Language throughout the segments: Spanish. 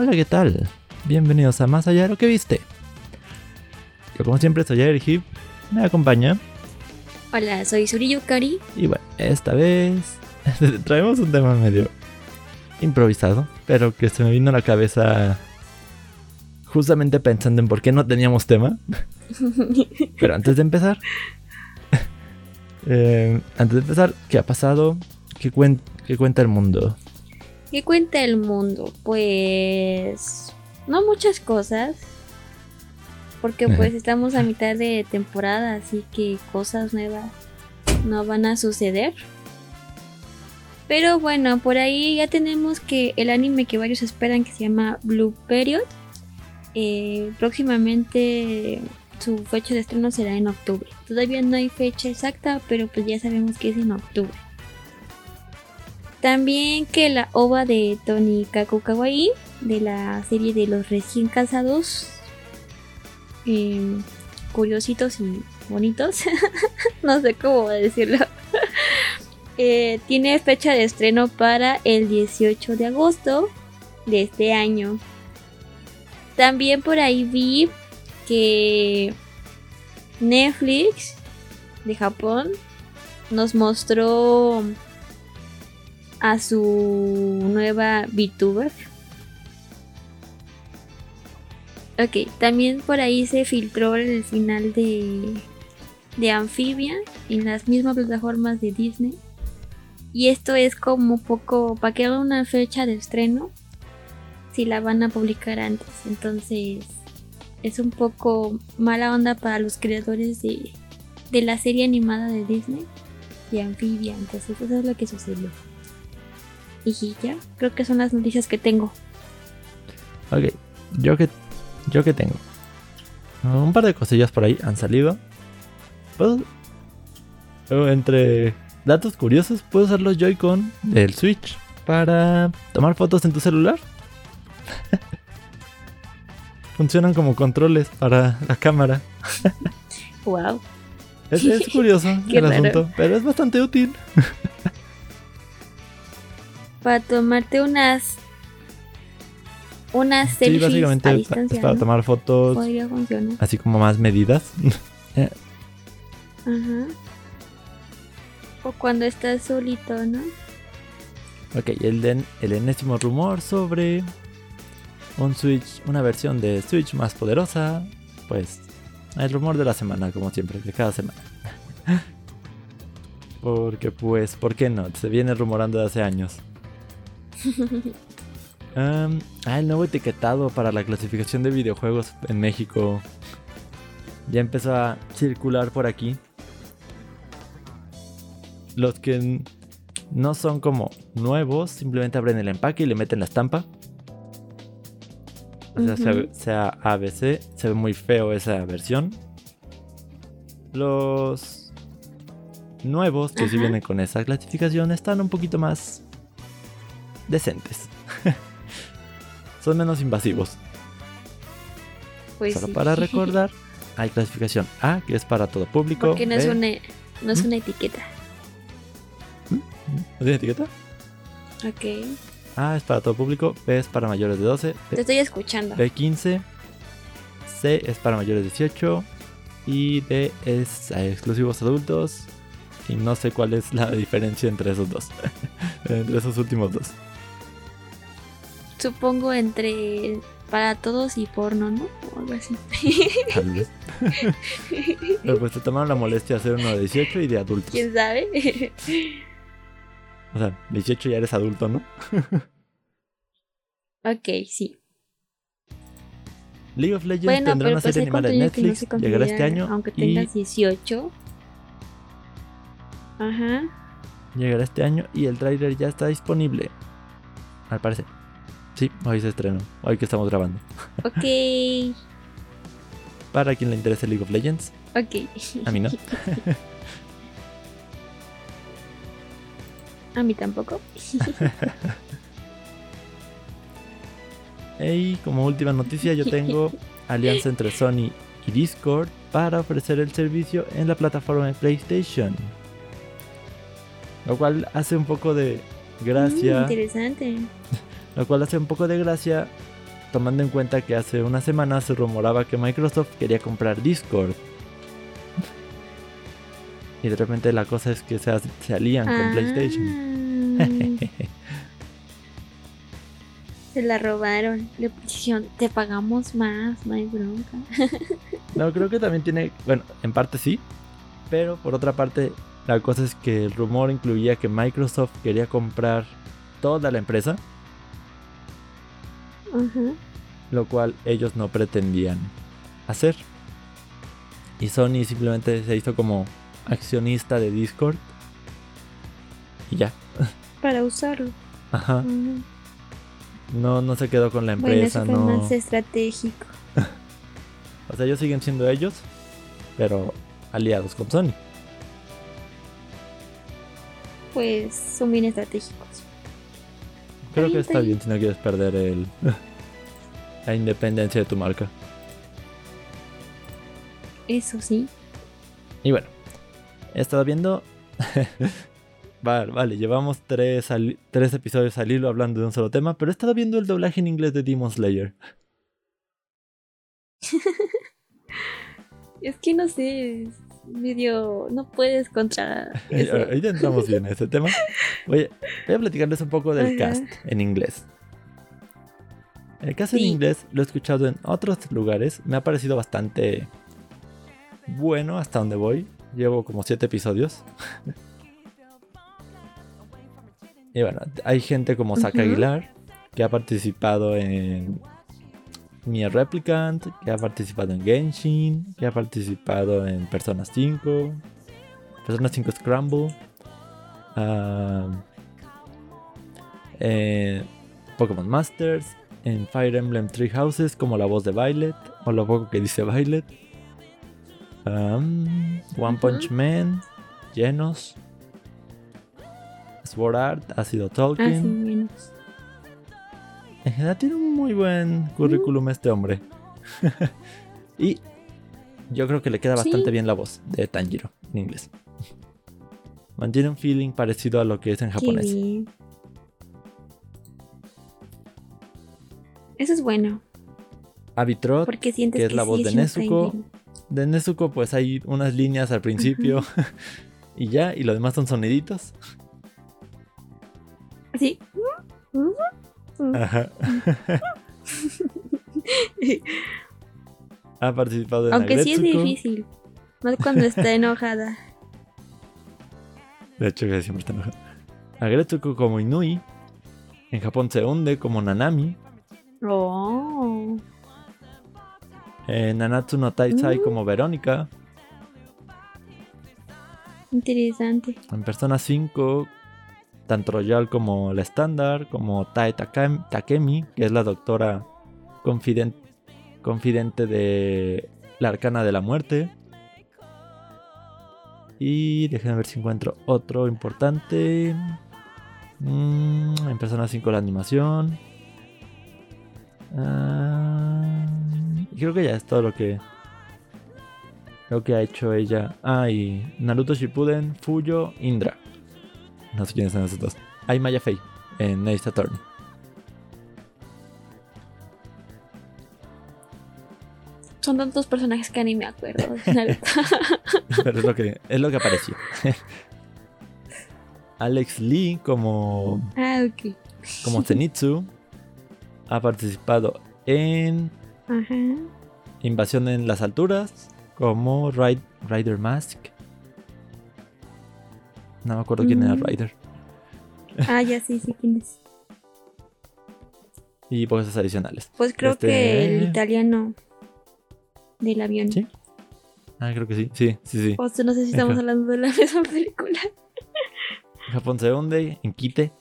Hola, ¿qué tal? Bienvenidos a Más allá de lo que viste. Yo como siempre soy Eric Hip, me acompaña. Hola, soy Suri Yukari. Y bueno, esta vez traemos un tema medio improvisado, pero que se me vino a la cabeza justamente pensando en por qué no teníamos tema. pero antes de empezar, eh, antes de empezar, ¿qué ha pasado? ¿Qué, ¿Qué cuenta el mundo? ¿Qué cuenta el mundo? Pues no muchas cosas. Porque pues estamos a mitad de temporada, así que cosas nuevas no van a suceder. Pero bueno, por ahí ya tenemos que el anime que varios esperan que se llama Blue Period. Eh, próximamente su fecha de estreno será en octubre. Todavía no hay fecha exacta, pero pues ya sabemos que es en octubre. También que la ova de Tony Kaku Kawaii, de la serie de los recién casados, em, curiositos y bonitos, no sé cómo decirlo, eh, tiene fecha de estreno para el 18 de agosto de este año. También por ahí vi que Netflix de Japón nos mostró a su nueva VTuber. Ok, también por ahí se filtró el final de, de Amphibia en las mismas plataformas de Disney. Y esto es como poco para que haga una fecha de estreno. Si la van a publicar antes. Entonces es un poco mala onda para los creadores de, de la serie animada de Disney. De Amphibia. Entonces eso es lo que sucedió. Y ya, creo que son las noticias que tengo. Ok, yo que, yo que tengo. Un par de cosillas por ahí han salido. ¿Puedo? Entre datos curiosos, puedo usar los Joy-Con del Switch para tomar fotos en tu celular. Funcionan como controles para la cámara. wow. Es, curioso el asunto, pero es bastante útil para tomarte unas unas selfies sí, básicamente a distancia, para tomar fotos Podría funcionar. así como más medidas eh. Ajá. o cuando estás solito no ok el, el enésimo rumor sobre un Switch una versión de Switch más poderosa pues el rumor de la semana como siempre de cada semana porque pues ¿por qué no? se viene rumorando de hace años ah, el nuevo etiquetado para la clasificación de videojuegos en México ya empezó a circular por aquí. Los que no son como nuevos, simplemente abren el empaque y le meten la estampa. O sea, sea, ABC, se ve muy feo esa versión. Los nuevos que sí vienen con esa clasificación están un poquito más decentes. Son menos invasivos. Pues Solo para recordar, hay clasificación A, que es para todo público. Porque no, es, una, no es ¿Mm? una etiqueta. ¿Mm? ¿No es una etiqueta? Ok. A es para todo público, B es para mayores de 12. Te estoy escuchando. B 15. C es para mayores de 18. Y D es a exclusivos adultos. Y no sé cuál es la diferencia entre esos dos. entre esos últimos dos. Supongo entre para todos y porno, ¿no? O algo así. Tal vez. Pero pues te tomaron la molestia de hacer uno de 18 y de adultos. ¿Quién sabe? o sea, 18 ya eres adulto, ¿no? ok, sí. League of Legends tendrá una pues serie animada en Netflix. llegará este año. Aunque tengas 18. Ajá. Llegará este año y el trailer ya está disponible. Al parecer. Sí, hoy se estrenó. Hoy que estamos grabando. Ok. Para quien le interese League of Legends. Ok. A mí no. A mí tampoco. y como última noticia, yo tengo alianza entre Sony y Discord para ofrecer el servicio en la plataforma de PlayStation. Lo cual hace un poco de gracia. Mm, interesante. Lo cual hace un poco de gracia tomando en cuenta que hace una semana se rumoraba que Microsoft quería comprar Discord. Y de repente la cosa es que se, se alían con Ah. PlayStation. Se la robaron. Le pusieron, te pagamos más, no hay bronca. No, creo que también tiene, bueno, en parte sí, pero por otra parte, la cosa es que el rumor incluía que Microsoft quería comprar toda la empresa, Lo cual ellos no pretendían hacer. Y Sony simplemente se hizo como accionista de Discord. Y ya. Para usarlo. Ajá. No, no se quedó con la Bueno, empresa, eso fue no. más estratégico. O sea, ellos siguen siendo ellos, pero aliados con Sony. Pues son bien estratégicos. Creo que está bien si no quieres perder el la independencia de tu marca. Eso sí. Y bueno, he estado viendo. vale, vale, llevamos tres, al- tres episodios al hilo hablando de un solo tema, pero he estado viendo el doblaje en inglés de Demon Slayer. Es que no sé, medio. No puedes contra. eso. Ya entramos bien a ese tema. Voy a, voy a platicarles un poco del Ajá. cast en inglés. El cast en inglés lo he escuchado en otros lugares. Me ha parecido bastante bueno hasta donde voy. Llevo como siete episodios. y bueno, hay gente como Ujú. Aguilar, que ha participado en Nier Replicant, que ha participado en Genshin, que ha participado en Persona 5, Persona 5 Scramble, ah, en Pokémon Masters, en Fire Emblem Three Houses como la voz de Violet, o lo poco que dice Violet, um, One. Punch Man, Genos, Sword Art, ha sido Ah, sí, Tolkien. menos. En general tiene un muy buen currículum este hombre. y yo creo que le queda Sí. bastante bien la voz de Tanjiro en inglés. Mantiene un feeling parecido a lo que es en japonés. Eso es bueno, Abitrot, porque sientes que que, es la voz de Nezuko. De Nezuko pues hay unas líneas al principio y ya, y lo demás son soniditos. Sí. Ajá. ha participado en Aunque sí es difícil. Más cuando está enojada. De hecho, que siempre está enojado. Agretsuko como Inui. En Japón se hunde como Nanami. Oh. Eh, Nanatsu no Taisai Mm. como Verónica. Interesante. En Persona 5, tanto Royal como la estándar, como Tae Takemi, que es la doctora confiden- confidente de la arcana de la muerte. Y déjenme ver si encuentro otro importante. Mm, en Persona 5 la animación. Ah, creo que ya es todo lo que lo que ha hecho ella. Ah, y Naruto Shippuden, Fuyo, Indra. No sé quiénes son esos dos. Hay Maya Fey en Ace Attorney. Son tantos personajes que ni me acuerdo. Pero es lo que, es lo que apareció. Alex Lee como, ah, como Zenitsu ha participado en Ajá. Invasión en las Alturas como Ride- Rider Mask. No me acuerdo quién era Mm. Rider. Ah, ya sí, sí, quién es. Y voces adicionales. Pues creo Este- que el italiano del avión. Sí. Ah, creo que sí. Sí, sí, sí. O sea, no sé si estamos Ajá. hablando de la misma película. Japón se hunde en Kite.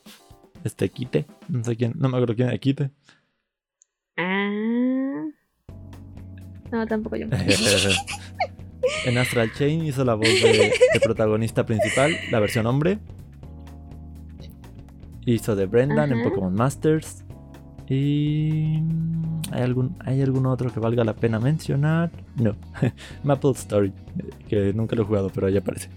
Este Kite. No sé quién. No me acuerdo quién era Kite. Ah. No, tampoco yo. en Astral Chain hizo la voz de, de protagonista principal, la versión hombre. Hizo de Brendan en. Pokémon Masters. Y. ¿hay algún, ¿Hay algún otro que valga la pena mencionar? No. Maple Story, que nunca lo he jugado, pero ahí aparece.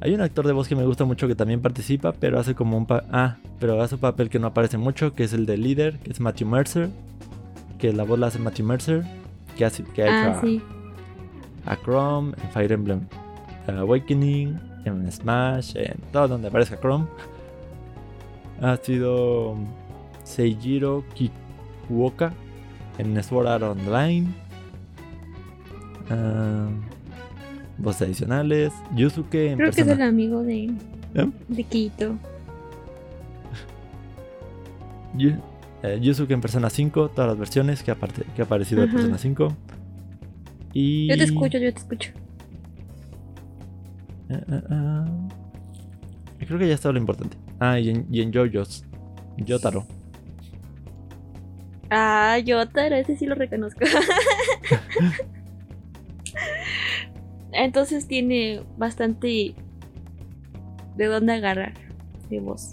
Hay un actor de voz que me gusta mucho que también participa, pero hace como un... Pa ah, pero hace un papel que no aparece mucho, que es el de líder, que es Matthew Mercer. Que la voz la hace Matthew Mercer, que, hace, que ha Ah, hecho sí. a, Chrome, en Fire Emblem Awakening, en Smash, en todo donde aparezca Chrome. Ha sido Seijiro Kikuoka en Sword Art Online. Voces adicionales. Yusuke en Creo que es el amigo de, ¿Eh? de Kito. Eh, Yusuke en Persona 5, todas las versiones que, que ha aparecido de Ajá. Persona 5. Y... Yo te escucho, yo te escucho. Ah. Creo que ya está lo importante. Ah, y en, y en JoJo's. Yotaro. Ah, Yotaro, ese sí lo reconozco. Entonces tiene bastante de dónde agarrar de voz.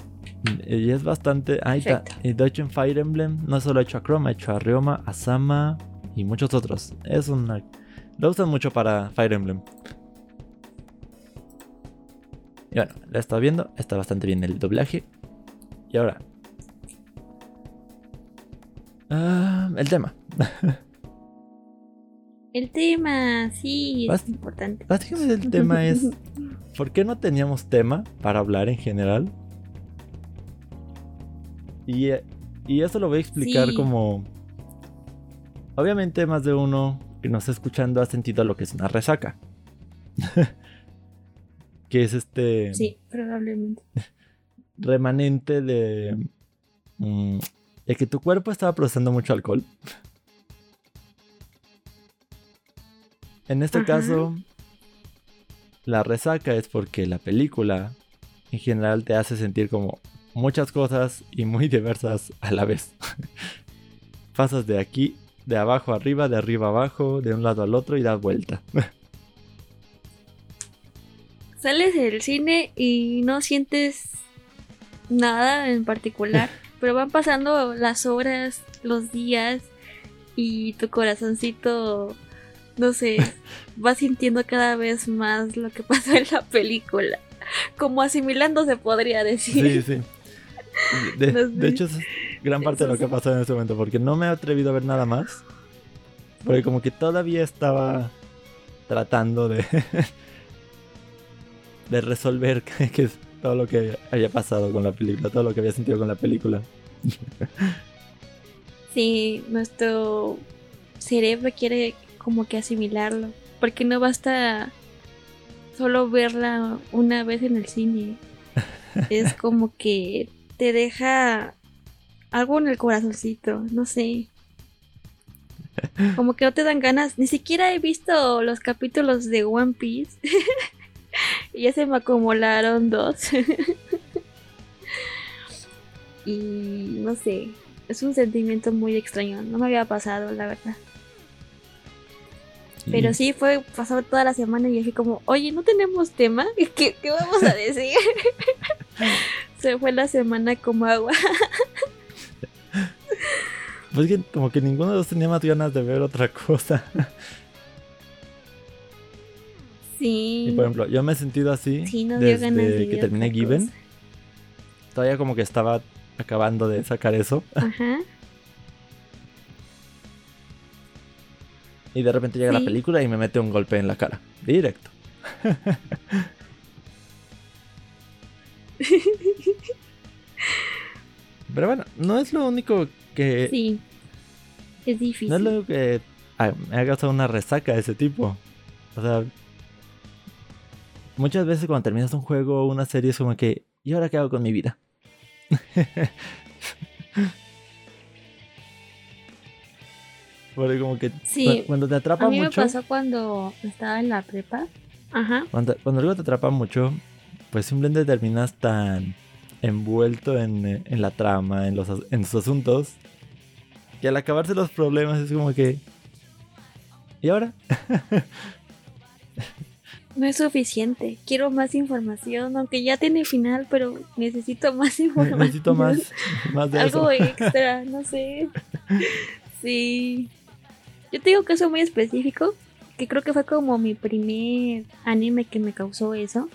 Y es bastante. Ahí está. Y de hecho en Fire Emblem no solo ha hecho a Chrome, ha hecho a Ryoma, a Sama y muchos otros. Es una. Lo usan mucho para Fire Emblem. Y bueno, la está viendo. Está bastante bien el doblaje. Y ahora. ah, el tema. El tema, sí, es Bast- importante. Básicamente el tema es. ¿Por qué no teníamos tema para hablar en general? Y, eh, y eso lo voy a explicar Sí. como. Obviamente, más de uno que nos está escuchando ha sentido lo que es una resaca. que es este Sí, probablemente. remanente de. mm, de que tu cuerpo estaba procesando mucho alcohol. En este Ajá. caso, la resaca es porque la película en general te hace sentir como muchas cosas y muy diversas a la vez. Pasas de aquí, de abajo arriba, de arriba a abajo, de un lado al otro y das vuelta. Sales del cine y no sientes nada en particular, pero van pasando las horas, los días y tu corazoncito, no sé, va sintiendo cada vez más lo que pasó en la película. Como asimilándose podría decir. Sí, sí. De, No sé. de hecho, es gran parte de lo que ha pasado en este momento, porque no me he atrevido a ver nada más. Porque como que todavía estaba tratando de, de resolver qué es todo lo que había pasado con la película, todo lo que había sentido con la película. Sí, nuestro cerebro quiere como que asimilarlo, porque no basta solo verla una vez en el cine. Es como que te deja algo en el corazoncito, no sé. Como que no te dan ganas, ni siquiera he visto los capítulos de One Piece. y ya se me acumularon dos. y no sé, es un sentimiento muy extraño, no me había pasado, la verdad. Pero sí fue pasar toda la semana y así como, oye, ¿no tenemos tema? ¿Qué, qué vamos a decir? Se fue la semana como agua. Pues que como que ninguno de los tenía más ganas de ver otra cosa. Sí. Y por ejemplo, yo me he sentido así sí, desde de que terminé Given. cosa. Todavía como que estaba acabando de sacar eso. Ajá. Y de repente llega la película y me mete un golpe en la cara. Directo. Pero bueno, no es lo único que. Sí. Es difícil. No es lo que me ha causado una resaca de ese tipo. O sea. Muchas veces cuando terminas un juego o una serie es como que. ¿Y ahora qué hago con mi vida? Porque como que Sí. cu- cuando te atrapa A mí mucho. me pasó cuando estaba en la prepa. Ajá. Cuando, cuando algo te atrapa mucho, pues simplemente terminas tan envuelto en, en la trama, en los, en sus asuntos, que al acabarse los problemas es como que... ¿Y ahora? No es suficiente. Quiero más información, aunque ya tiene final, pero necesito más información. Necesito más, más de Algo eso. extra, no sé. Sí. Yo te digo que eso muy específico, que creo que fue como mi primer anime que me causó eso.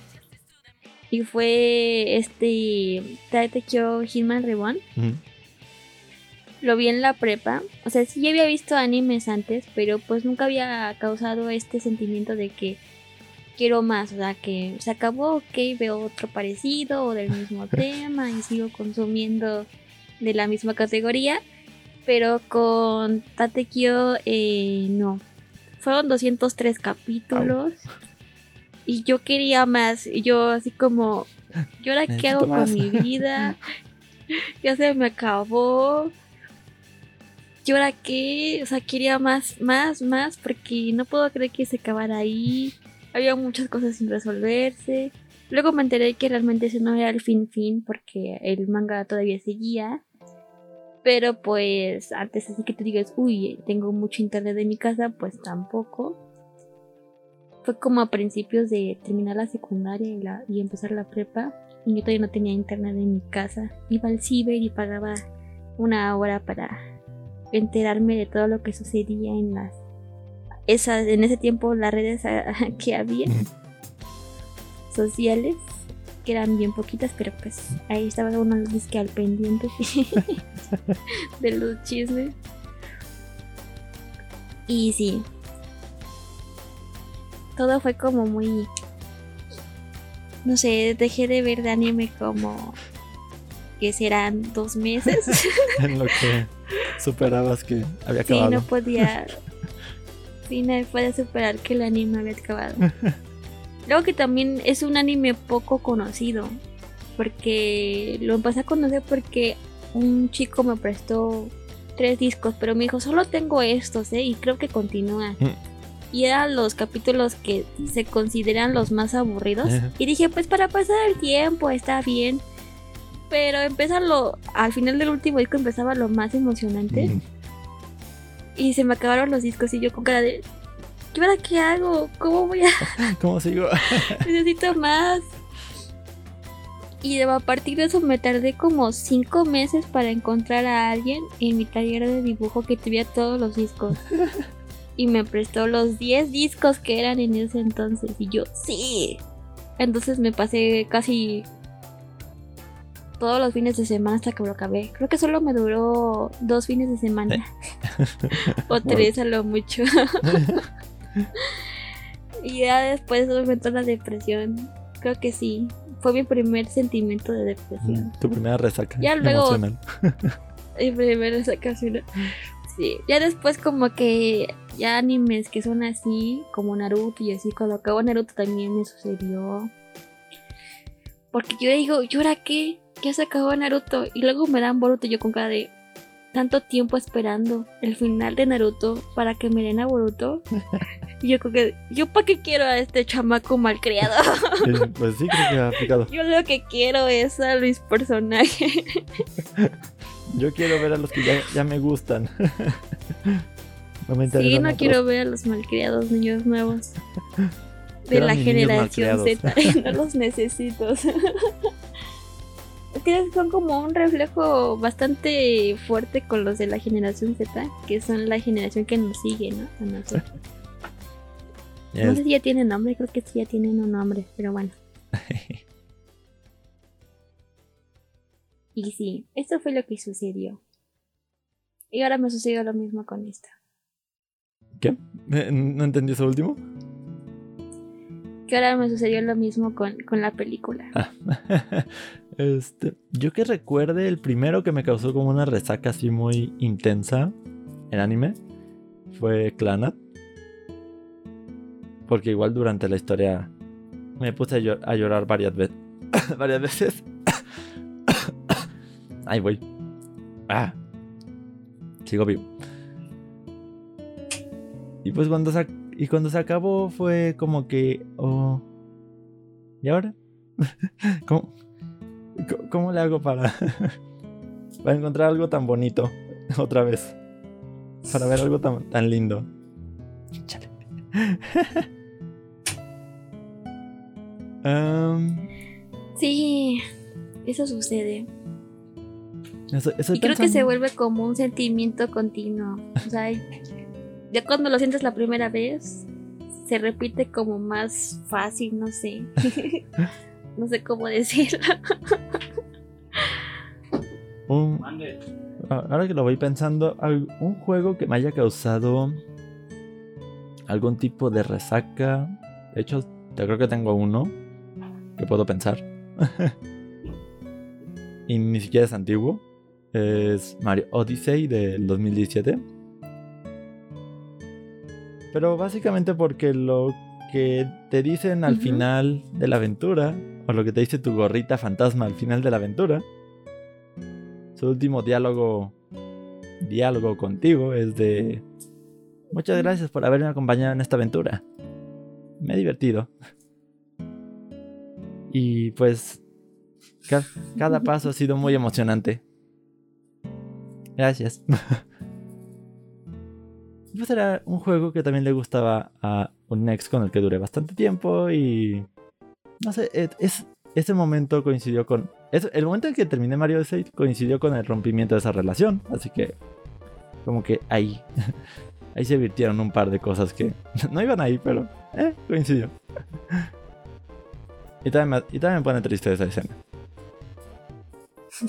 Y fue este Tatekyo Hitman Reborn. Lo vi en la prepa. O sea, sí ya había visto animes antes, pero pues nunca había causado este sentimiento de que quiero más. O sea, que se acabó, ok, veo otro parecido o del mismo tema y sigo consumiendo de la misma categoría. Pero con Tatekyo, eh, no. Fueron 203 capítulos. Y yo quería más. Y yo así como, ¿y ahora qué hago más. con mi vida? ya se me acabó. ¿Y ahora qué? O sea, quería más, más, más, porque no puedo creer que se acabara ahí. Había muchas cosas sin resolverse. Luego me enteré que realmente ese no era el fin fin, porque el manga todavía seguía. Pero pues antes así que tú digas, uy, tengo mucho internet en mi casa, pues tampoco. Fue como a principios de terminar la secundaria y, la- y empezar la prepa. Y yo todavía no tenía internet en mi casa. Iba al ciber y pagaba una hora para enterarme de todo lo que sucedía en las esas en ese tiempo las redes que había sociales que eran bien poquitas pero pues ahí estaba uno disque al pendiente de los chismes y sí todo fue como muy no sé dejé de ver de anime como que serán dos meses En lo que superabas que había Sí, acabado. no podía. Sí, no podía superar que el anime había acabado. Luego que también es un anime poco conocido. Porque lo empecé a conocer porque un chico me prestó tres discos, pero me dijo, solo tengo estos, ¿eh? Y creo que continúa. Y eran los capítulos que se consideran los más aburridos. Y dije, pues para pasar el tiempo está bien. Pero empieza lo, al final del último disco empezaba lo más emocionante. Mm. Y se me acabaron los discos y yo con cara de... ¿Y ahora qué hago? ¿Cómo voy a...? ¿Cómo sigo? Necesito más. Y a partir de eso me tardé como cinco meses para encontrar a alguien en mi taller de dibujo que tuviera todos los discos. Y me prestó los 10 discos que eran en ese entonces. Y yo, sí. Entonces me pasé casi todos los fines de semana hasta que lo acabé. Creo que solo me duró dos fines de semana. o tres a lo mucho. y ya después me entró la depresión. Creo que sí. Fue mi primer sentimiento de depresión. Tu primera resaca. Ya luego-. Mi primera sacación. Sí. Ya después como que ya animes que son así, como Naruto y así. Cuando acabó Naruto también me sucedió. Porque yo digo, ¿y ahora qué? Ya se acabó Naruto. Y luego me dan Boruto yo con cara de tanto tiempo esperando el final de Naruto para que me den a Boruto. Y yo creo que, ¿yo para qué quiero a este chamaco malcriado? Pues sí, creo que ha aplicado. Yo lo que quiero es a mis personajes. Yo quiero ver a los que ya, ya me gustan. Sí, no quiero ver a los malcriados niños nuevos. De la generación. Z. no los necesito. Es que son como un reflejo bastante fuerte con los de la generación Z, que son la generación que nos sigue, ¿no? A nosotros. No sé si ya tienen nombre, creo que sí ya tienen un nombre, pero bueno. Y sí, esto fue lo que sucedió. Y ahora me sucedió lo mismo con esto. ¿Qué? Eh, ¿No entendí eso último? Que ahora me sucedió lo mismo con, con la película. este, yo que recuerde, el primero que me causó como una resaca así muy intensa en anime fue Clanat. Porque igual durante la historia me puse a, llo- a llorar varias veces. varias veces. Ahí voy. Ah. Sigo vivo. Y pues cuando se, y cuando se acabó fue como que... Oh, ¿Y ahora? ¿Cómo, cómo le hago para, para encontrar algo tan bonito otra vez? Para ver algo tan, tan lindo. Chale. Sí, eso sucede. Eso- Y creo que se vuelve como un sentimiento continuo. O sea, ya cuando lo sientes la primera vez, se repite como más fácil, no sé. no sé cómo decirlo. Un, ahora que lo voy pensando, un juego que me haya causado algún tipo de resaca. De hecho, yo creo que tengo uno que puedo pensar. y ni siquiera es antiguo. Es Mario Odyssey del 2017. Pero básicamente porque lo que te dicen al final de la aventura, o lo que te dice tu gorrita fantasma al final de la aventura, su último diálogo, diálogo contigo es de... Muchas gracias por haberme acompañado en esta aventura. Me he divertido. Y pues cada paso ha sido muy emocionante. Gracias. Pues era un juego que también le gustaba a un ex con el que duré bastante tiempo y... No sé, e, es, ese momento coincidió con... el momento en que terminé Mario Odyssey coincidió con el rompimiento de esa relación, así que... Como que ahí... ahí se virtieron un par de cosas que no iban ahí, pero... Eh, coincidió. y, también y también me pone triste esa escena.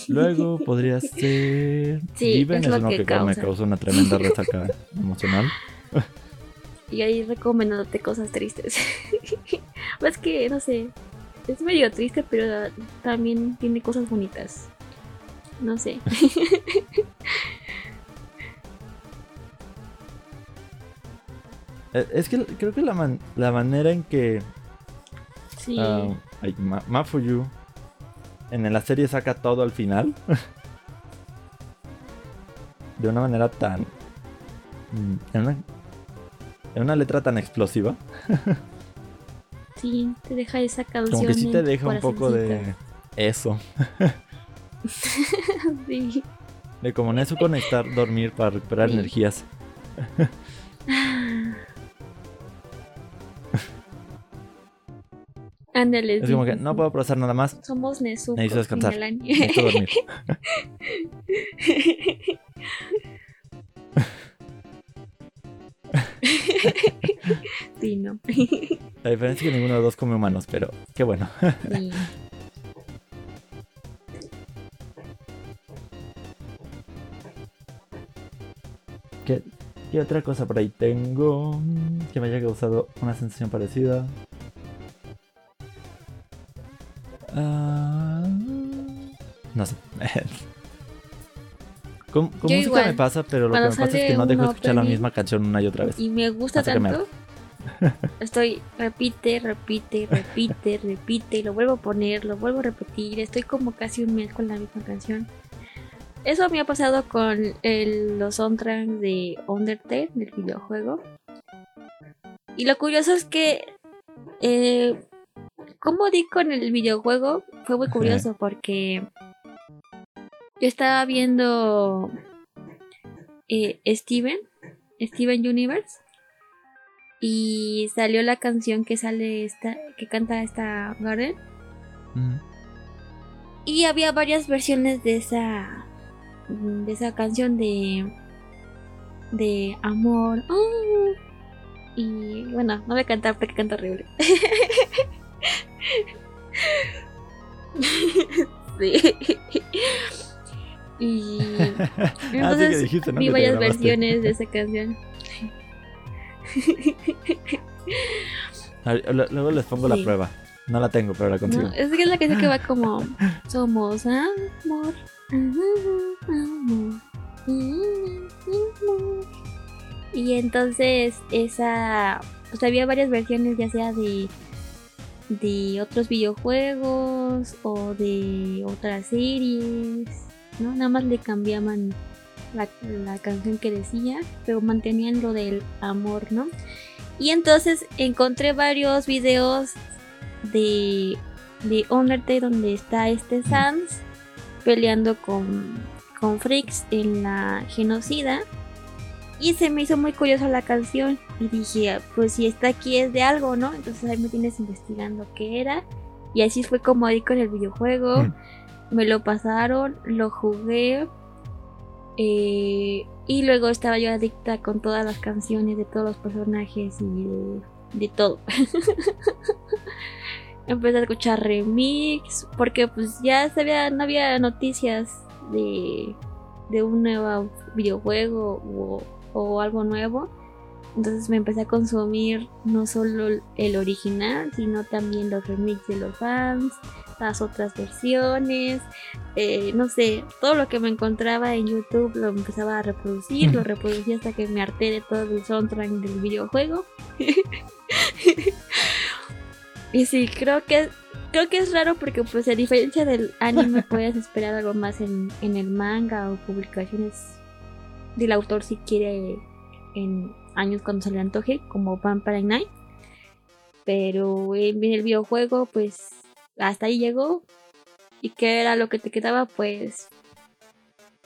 Luego podría ser. Sí, es, lo que, me causa una tremenda resaca emocional. Y ahí recomendándote cosas tristes. pues que, no sé. Es medio triste, pero también tiene cosas bonitas. No sé. Eh, es que creo que la, la manera en que. Sí. Uh, Mafuyu en la serie saca todo al final. de una manera tan. Mm, en una, letra tan explosiva. sí, te deja esa canción. Como que sí te deja un poco de eso. sí. De como en eso conectar, dormir para recuperar energías. Ándale. Es como que no puedo procesar nada más. Somos Nezuko. Necesito descansar. Necesito dormir. sí, no. La diferencia es que ninguno de los dos come humanos, pero qué bueno. Sí. ¿Qué, ¿Qué otra cosa por ahí tengo que me haya causado una sensación parecida? Ah, no sé. con, música me pasa, pero lo que me pasa es que no dejo escuchar la misma canción una y otra vez. Y me gusta tanto. Estoy repite, repite, repite, repite, lo vuelvo a poner, lo vuelvo a repetir. Estoy como casi un mes con la misma canción. Eso me ha pasado con los soundtracks de Undertale, del videojuego. Y lo curioso es que eh, como di con el videojuego, fue muy curioso porque yo estaba viendo eh, Steven, Steven Universe, y salió la canción que sale esta, que canta esta Garden. Y había varias versiones de esa, de esa canción de, de amor. ¡Oh! Y bueno, no voy a cantar porque canta horrible. sí. Y ah, entonces vi varias versiones de esa canción. luego les pongo la prueba. No la tengo, pero la consigo. es que es la canción que va como Somos amor, amor, amor. Y entonces esa, o sea, había varias versiones ya sea de de otros videojuegos o de otras series, ¿no? Nada más le cambiaban la, canción que decía, pero mantenían lo del amor, ¿no? Y entonces encontré varios videos de, de Undertale donde está este Sans peleando con, con Freaks en la genocida y se me hizo muy curiosa la canción y dije, pues si está aquí es de algo, ¿no? Entonces ahí me tienes investigando qué era. Y así fue como ahí con el videojuego. Mm. Me lo pasaron, lo jugué. Eh, y luego estaba yo adicta con todas las canciones de todos los personajes y de, todo. empecé a escuchar remix, porque pues ya se había, no había noticias de, de un nuevo videojuego o, o algo nuevo. Entonces me empecé a consumir no solo el original, sino también los remix de los fans, las otras versiones, eh, no sé, todo lo que me encontraba en YouTube lo empezaba a reproducir, lo reproducía hasta que me harté de todo el soundtrack del videojuego. y sí, creo que creo que es raro porque pues a diferencia del anime puedes esperar algo más en, en el manga o publicaciones del autor si quiere en años cuando se le antoje, como Vampire Night. Pero en el videojuego, pues hasta ahí llegó. ¿Y qué era lo que te quedaba? Pues,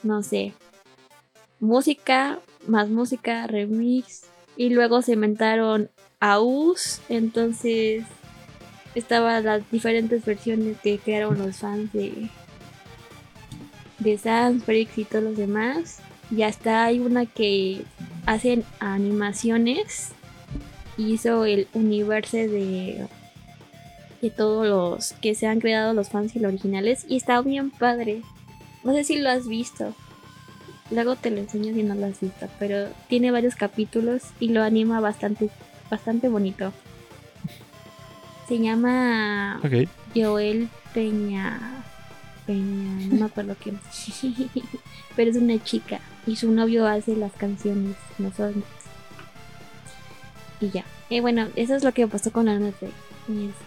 no sé, música, más música, remix. Y luego se inventaron AUS, entonces estaban las diferentes versiones que crearon los fans de, de Sans, y todos los demás. Y hasta hay una que hacen animaciones. Hizo el universo de, de todos los que se han creado los fans y los originales. Y está bien padre. No sé si lo has visto. Luego te lo enseño si no lo has visto. Pero tiene varios capítulos y lo anima bastante, bastante bonito. Se llama Joel Peña. Peña. No me acuerdo quién. Pero es una chica y su novio hace las canciones, no son. Y ya. Y bueno, eso es lo que pasó con la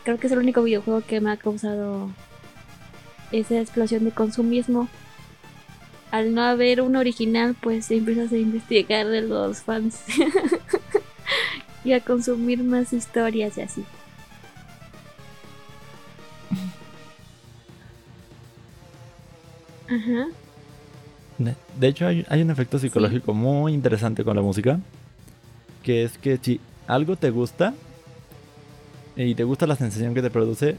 Creo que es el único videojuego que me ha causado esa explosión de consumismo. Al no haber un original, pues empiezas a investigar de los fans y a consumir más historias y así. Ajá. De hecho, hay, un efecto psicológico muy interesante con la música. Que es que si algo te gusta y te gusta la sensación que te produce,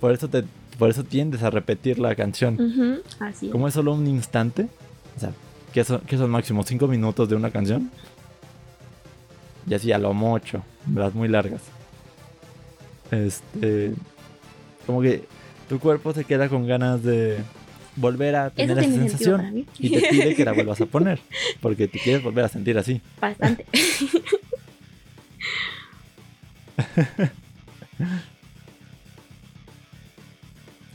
por eso, te, por eso tiendes a repetir la canción. Así Como es solo un instante, o sea, que son, que son máximo 5 minutos de una canción. Y así a lo mucho, las muy largas. Este. Como que tu cuerpo se queda con ganas de volver a tener esa sensación y te pide que la vuelvas a poner porque te quieres volver a sentir así. Bastante.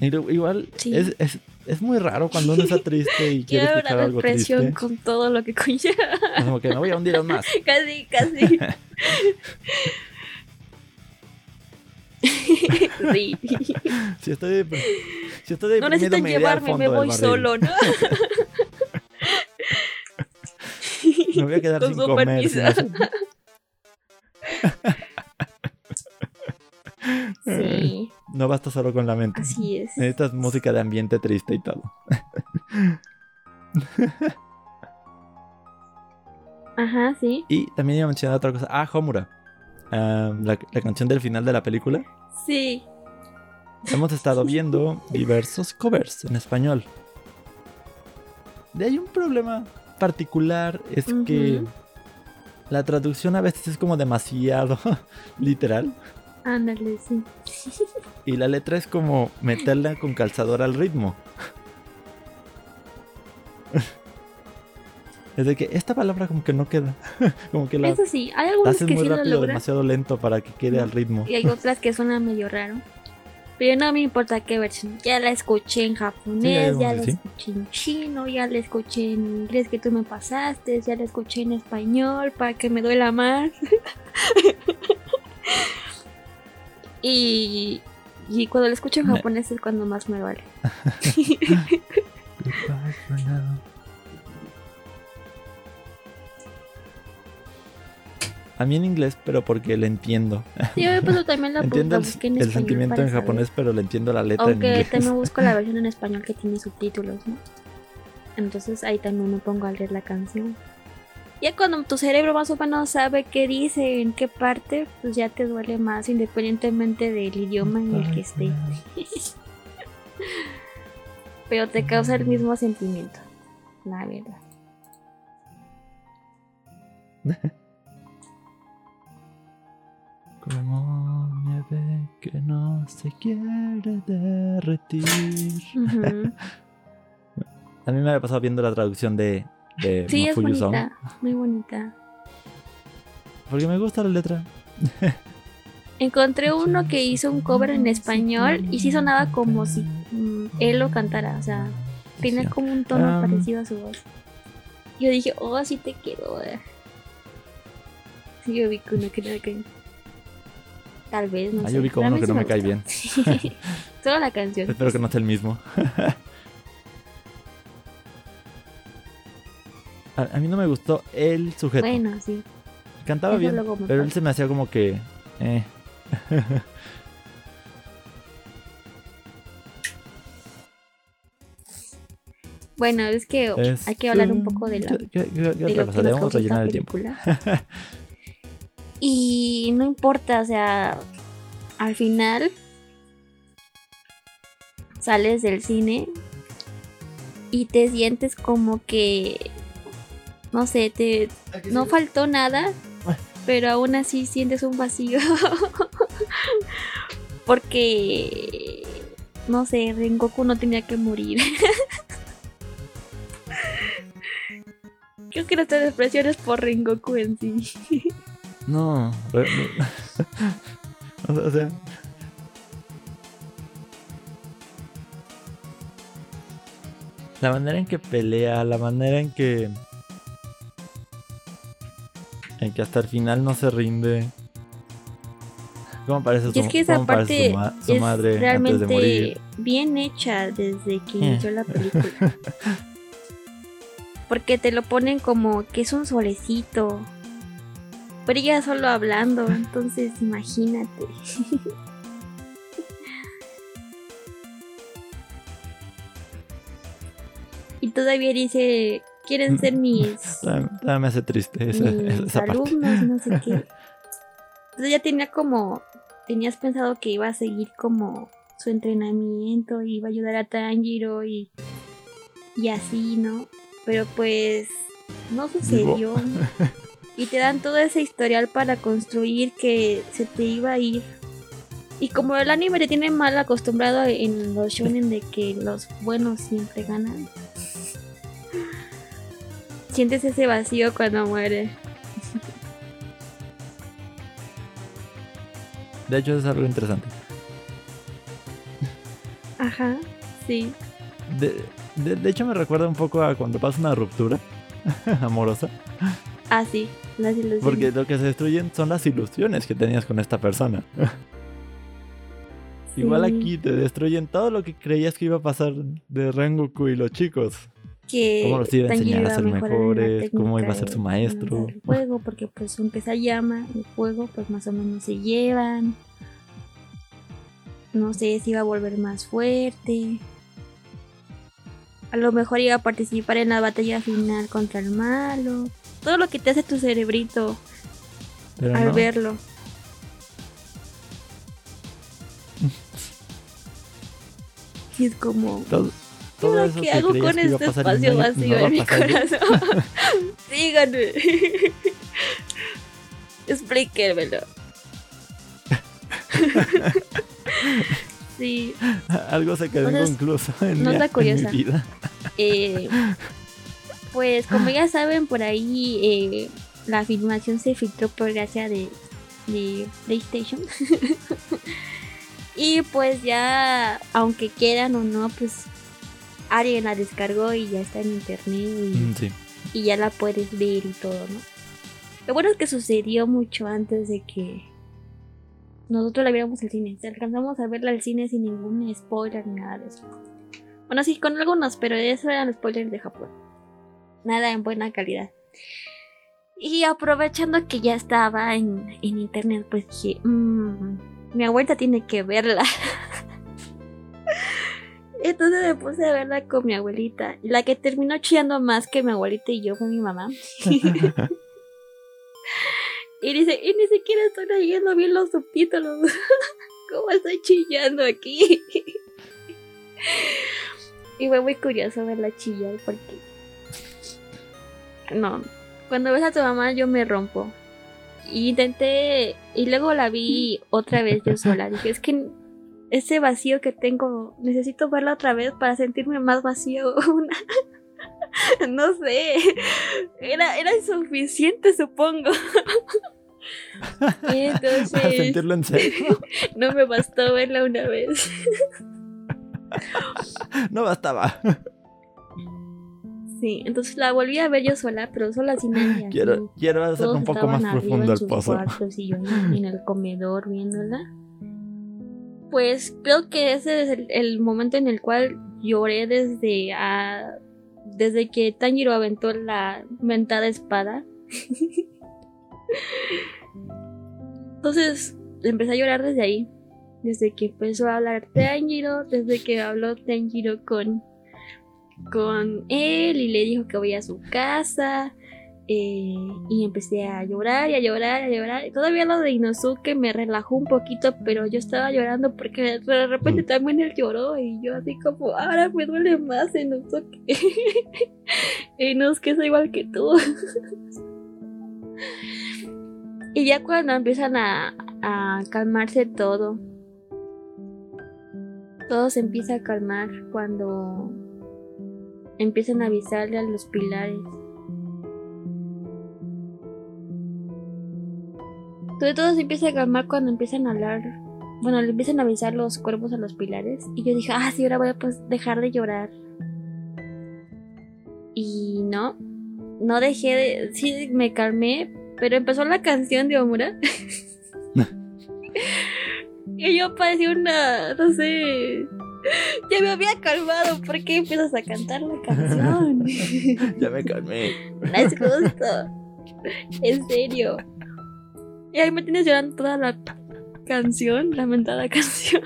Igual es, es, es, muy raro cuando uno está triste y quiere escuchar algo triste. con todo lo que conlleva. Como que me voy a hundir más. casi, casi. Sí. Si estoy, si estoy no necesitan llevarme, me voy solo, ¿no? me voy a quedar sin comer. sí. No basta solo con la mente. Así es. Necesitas música de ambiente triste y todo. Ajá, sí. Y también iba a mencionar otra cosa. Ah, Homura. La, canción del final de la película. Sí. Hemos estado viendo diversos covers en español. De ahí un problema particular es que la traducción a veces es como demasiado literal. Ándale, sí. Y la letra es como meterla con calzador al ritmo. Es de que esta palabra como que no queda. como que la, Eso sí, hay algunas que muy sí rápido, demasiado lento para que quede al ritmo. Y hay otras que suenan medio raro. Pero no me importa qué versión. Ya la escuché en japonés, ya la escuché en chino, ya la escuché en inglés que tú me pasaste, ya la escuché en español para que me duela más. y, y cuando la escucho en japonés es cuando más me duele. A mí en inglés, pero porque le entiendo. Sí, también la Entiendo el, el sentimiento en japonés, pero le entiendo la letra Aunque en inglés. también busco la versión en español que tiene subtítulos, ¿no? Entonces ahí también me pongo a leer la canción. Ya cuando tu cerebro más o menos sabe qué dice, en qué parte, pues ya te duele más, independientemente del idioma en el que esté. pero te causa el mismo sentimiento, la verdad. Como nieve que no se quiere derretir. Ujú. A mí me había pasado viendo la traducción de, de Sí, es Song, bonita, muy bonita. Porque me gusta la letra. Encontré uno que hizo un cover en español y sí sonaba como si mm, él lo cantara, o sea, tenía como un tono Um, parecido a su voz. Yo dije, oh, sí te quedó. eh". Sí, yo vi que uno que no me cae. Tal vez, no Ah, sé. a uno que no me cae gusta. bien. Solo la canción. Espero que no sea el mismo. a, a mí no me gustó el sujeto. Bueno, sí. Cantaba eso bien, me pero él se me hacía como que... eh. Bueno, es que Es hay que hablar un poco de la ¿Qué, qué- qué- de otra cosa? Debemos rellenar el tiempo. Y no importa, o sea, al final sales del cine y te sientes como que no sé, te no faltó nada, pero aún así sientes un vacío. Porque no sé, Rengoku no tenía que morir. Creo que nuestra depresión es por Rengoku en sí. No. o sea-. La manera en que pelea, la manera en que... En que hasta el final no se rinde. ¿Cómo parece su, Y es que esa cómo parece parte su, ma- su es madre antes de realmente morir? bien hecha desde que Eh. inició la película. Porque te lo ponen como que es un solecito. Pero ella solo hablando, entonces imagínate. y todavía dice, quieren ser mis, Todavía, todavía me hace triste esa, mis esa parte. alumnos, no sé qué. Entonces ya tenía como, tenías pensado que iba a seguir como su entrenamiento, iba a ayudar a Tanjiro y, y así, ¿no? Pero pues no sucedió. Y te dan todo ese historial para construir que se te iba a ir. Y como el anime te tiene mal acostumbrado en los shonen de que los buenos siempre ganan. Sientes ese vacío cuando muere. De hecho, es algo interesante. Ajá, sí. De, de- de hecho, me recuerda un poco a cuando pasa una ruptura amorosa. Ah, sí, las ilusiones. Porque lo que se destruyen son las ilusiones que tenías con esta persona. Igual aquí te destruyen todo lo que creías que iba a pasar de Rengoku y los chicos. que cómo los iba a enseñar a ser mejores, cómo iba a ser su maestro. El juego, porque pues aunque se llama el juego, pues más o menos se llevan. No sé si iba a volver más fuerte. A lo mejor iba a participar en la batalla final contra el malo. Todo lo que te hace tu cerebrito Pero al no, verlo. Y es como, todo, todo eso ¿qué que hago con este espacio no- no vacío en mi corazón? Díganme. Explíquenmelo. sí, Algo se quedó inconcluso en, nota mi, en mi vida. eh, pues como ya saben, por ahí eh, la filmación se filtró por gracia de, de PlayStation. y pues ya, aunque quieran o no, pues alguien la descargó y ya está en internet y Mm, sí. y ya la puedes ver y todo, ¿no? Lo bueno es que sucedió mucho antes de que nosotros la viéramos al cine. Alcanzamos a verla al cine sin ningún spoiler ni nada de eso. Bueno, sí, con algunos, pero eso eran spoilers de Japón. Nada en buena calidad. Y aprovechando que ya estaba en, en internet, pues dije, "Mm, mi abuelita tiene que verla. Entonces me puse a verla con mi abuelita. Y la que terminó chillando más que mi abuelita y yo fue mi mamá. Y dice, y ni siquiera estoy leyendo bien los subtítulos. ¿Cómo estoy chillando aquí? y fue muy curioso verla chillar porque... No, cuando ves a tu mamá yo me rompo. Y intenté, y luego la vi otra vez yo sola. Dije, es que ese vacío que tengo, necesito verla otra vez para sentirme más vacío. no sé, era, era insuficiente, supongo. y entonces, Para sentirlo en serio. no me bastó verla una vez. No bastaba. Sí, entonces la volví a ver yo sola, pero sola sin nadie. Quiero, así. quiero hacer Todos un poco más profundo el pozo. cuartos y yo en, en el comedor viéndola. Pues creo que ese es el, el momento en el cual lloré desde ah, desde que Tanjiro aventó la mentada espada. Entonces empecé a llorar desde ahí. Desde que empezó a hablar Tanjiro, desde que habló Tanjiro con, con él y le dijo que voy a su casa. eh, y empecé a llorar y a llorar y a llorar. Todavía lo de Inosuke me relajó un poquito, pero yo estaba llorando porque de repente también él lloró y yo así como, ahora me duele más Inosuke. Inosuke es igual que tú. y ya cuando empiezan a, a calmarse todo, todo se empieza a calmar cuando empiezan a avisarle a los pilares. Todo, todo se empieza a calmar cuando empiezan a hablar. Bueno, le empiezan a avisar los cuervos a los pilares. Y yo dije, ah, sí, ahora voy a pues, dejar de llorar. Y no, no dejé de. Sí, me calmé, pero empezó la canción de Omura. y yo parecía una. No sé. Ya me había calmado. ¿Por qué empiezas a cantar la canción? ya me calmé. No es justo. En serio. Y ahí me tienes llorando toda la canción, lamentada canción.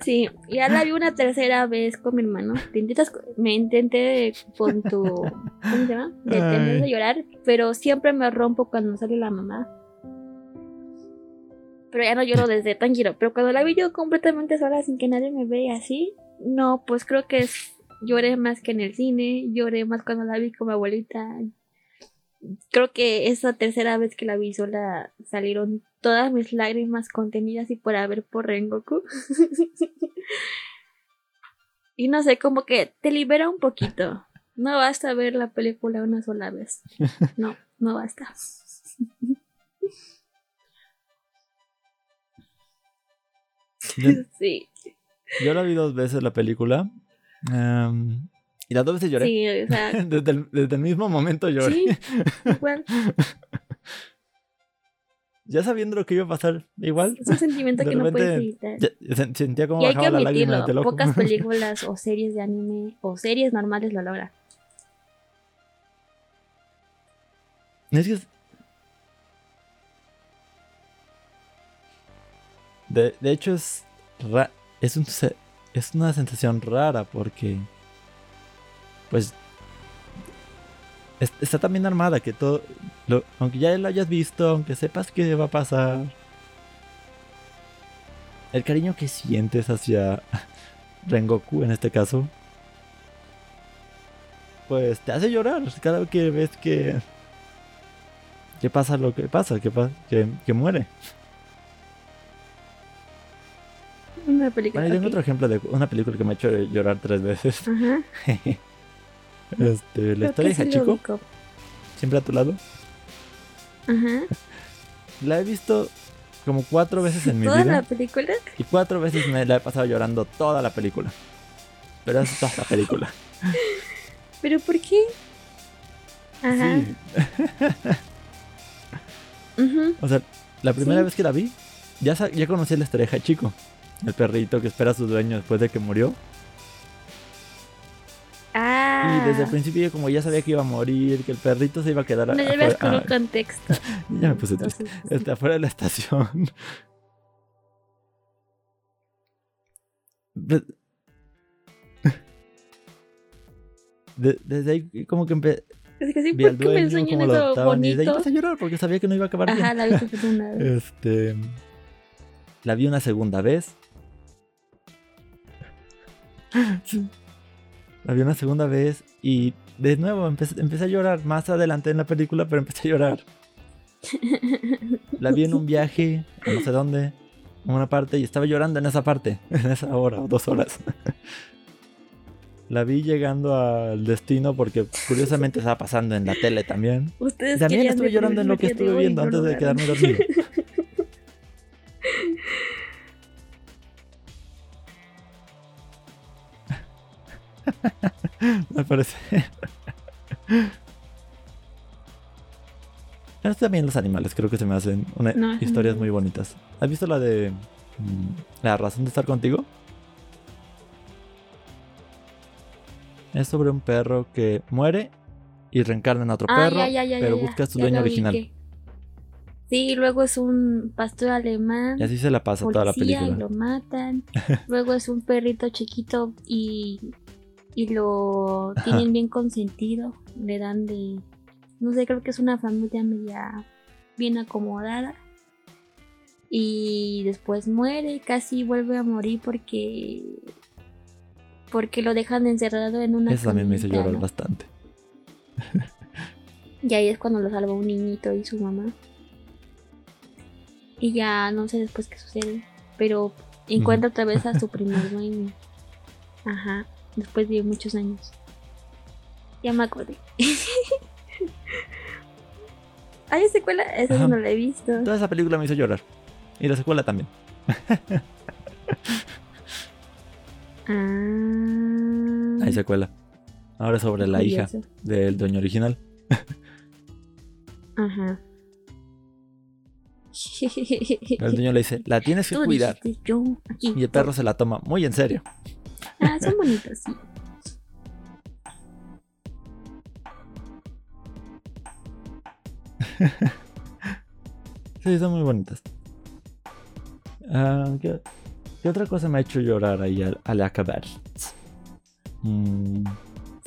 Sí, ya la vi una tercera vez con mi hermano. Te intentas, me intenté con tu. ¿Cómo se llama? Detener de llorar, pero siempre me rompo cuando sale la mamá. Pero ya no lloro desde tan giro. Pero cuando la vi yo completamente sola, sin que nadie me vea así, no, pues creo que es- lloré más que en el cine. Lloré más cuando la vi con mi abuelita. Creo que esa tercera vez que la vi sola salieron todas mis lágrimas contenidas y por haber por Rengoku. y no sé, como que te libera un poquito. No basta ver la película una sola vez. No, no basta. Yo, Sí, yo la vi dos veces la película. em, y las dos veces lloré. sí, o sea, Desde, el, desde el mismo momento lloré. sí, igual. Ya sabiendo lo que iba a pasar, igual. Es un sentimiento De que no puedes evitar. ya- sentía como Y hay que bajaba la lágrima pocas películas o series de anime o series normales lo logran. Es que De, de hecho es es una sensación rara porque pues es- está también armada que todo aunque ya lo hayas visto, aunque sepas que va a pasar el cariño que sientes hacia Rengoku en este caso pues te hace llorar cada vez que ves que que pasa lo que pasa, que, que, que muere. Una película. Bueno, y tengo otro ejemplo de una película que me ha hecho llorar tres veces. Ajá. Este, la historia de Hachiko, siempre a tu lado. Ajá. La he visto como cuatro veces en mi ¿Toda vida. la película? Y cuatro veces me la he pasado llorando toda la película. Pero es toda la película. ¿Pero por qué? Ajá. Sí. O sea, la primera Sí. vez que la vi, ya, ya conocí la historia de Hachiko. El perrito que espera a su dueño después de que murió. Ah. Y desde el principio yo como ya sabía que iba a morir, que el perrito se iba a quedar No llevas con un contexto. ya me puse triste. Afuera de la estación. Pues- De- desde ahí como que empe- Es que sí, vi al ¿por qué me dueño, enseñan cómo lo eso adoptaban y desde ahí empecé a llorar porque sabía que no iba a acabar Ajá, bien. la una vez. Este, la vi una segunda vez. La vi una segunda vez y de nuevo empecé, empecé a llorar más adelante en la película, pero empecé a llorar. La vi en un viaje, a no sé dónde, en una parte, y estaba llorando en esa parte, en esa hora o dos horas. La vi llegando al destino porque curiosamente estaba pasando en la tele también. Ustedes También estuve llorando en lo que estuve viendo antes de quedarme dormido. Me parece. Pero también los animales, creo que se me hacen una- No, es historias muy- bonitas. ¿Has visto la de mm, La razón de estar contigo? Es sobre un perro que muere y reencarna en otro Ah, perro, ya, ya, ya, pero busca a su dueño original. Sí, luego es un pastor alemán. Y así se la pasa toda la policía y película. lo matan. Luego es un perrito chiquito y, y lo tienen bien consentido. Le dan de. No sé, creo que es una familia media bien acomodada. Y después muere, casi vuelve a morir porque. Porque lo dejan encerrado en una. Eso también me hizo llorar ¿no? bastante. Y ahí es cuando lo salva un niñito y su mamá. Y ya no sé después qué sucede. Pero encuentra otra vez a su primer dueño. Ajá. Después de muchos años. Ya me acordé. ¿Hay secuela? Esa Ajá. no la he visto. Toda esa película me hizo llorar. Y la secuela también. Ah. Hay secuela. Ahora sobre la hija del dueño original. Ajá. El dueño le dice, la tienes que Tú cuidar. dijiste, yo aquí. Y el perro se la toma muy en serio. Ah, son bonitos, sí. Sí, son muy bonitas. Ah, ¿qué, qué otra cosa me ha hecho llorar ahí al, al acabar? Mm,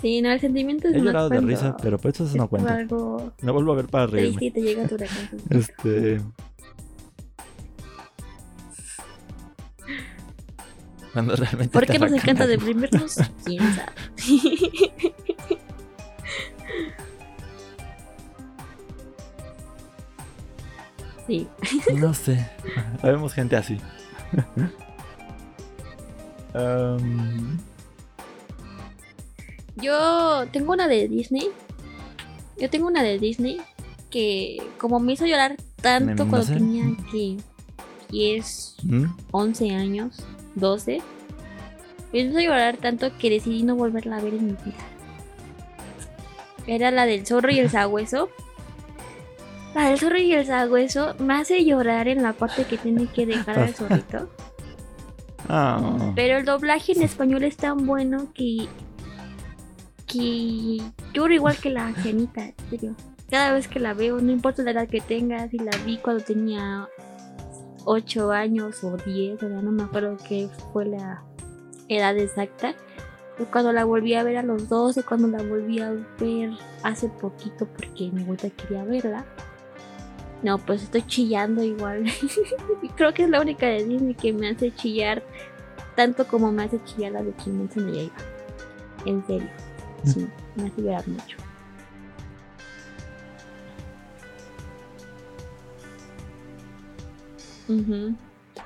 Sí, no, el sentimiento es he llorado de risa, pero por eso es no cuenta. algo No vuelvo a ver para reírme. y te llega tu. Este. Cuando realmente. ¿Por qué nos encanta deprimirnos? ¿Quién sabe? Sí. No sé. Habemos gente así. Um, Yo tengo una de Disney. Yo tengo una de Disney que como me hizo llorar tanto cuando sé. tenía que 10, ¿mm? 11 años, 12. Me hizo llorar tanto que decidí no volverla a ver en mi vida. Era la del zorro y el sagüeso. La del zorro y el sagüeso me hace llorar en la parte que tiene que dejar al zorrito. Pero el doblaje en español es tan bueno que. que lloro igual que la ancianita, en. Cada vez que la veo, no importa la edad que tenga, si la vi cuando tenía 8 años o 10, o sea, no me acuerdo qué fue la edad exacta. Cuando la volví a ver a los 12, cuando la volví a ver hace poquito porque mi vuelta quería verla. No, pues estoy chillando igual. Creo que es la única de Disney que me hace chillar tanto como me hace chillar la de Kimetsu no Yaiba. En serio. Sí, me hace llorar mucho. Ujú.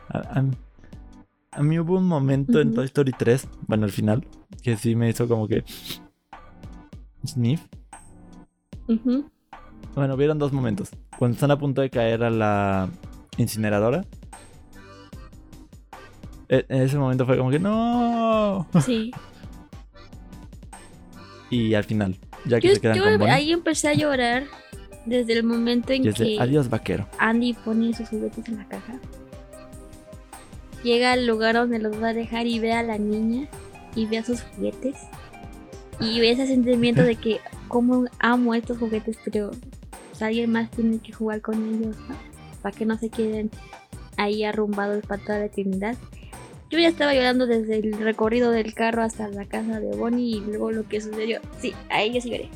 a, a- a mí hubo un momento en. Toy Story 3, bueno, al final, que sí me hizo como que. Sniff. Ujú. Bueno, hubieron dos momentos. Cuando están a punto de caer a la incineradora. E- En ese momento fue como que no. Sí. Y al final, ya que Yo, se quedan yo con Bonnie, ahí empecé a llorar desde el momento en que adiós vaquero. Andy pone sus juguetes en la caja. Llega al lugar donde los va a dejar y ve a la niña y ve a sus juguetes. Y ve ese sentimiento de que como amo estos juguetes, pero pues, alguien más tiene que jugar con ellos, ¿no? Para que no se queden ahí arrumbados para toda la eternidad. Yo ya estaba llorando desde el recorrido del carro hasta la casa de Bonnie y luego lo que sucedió. Sí, ahí yo sí lloré.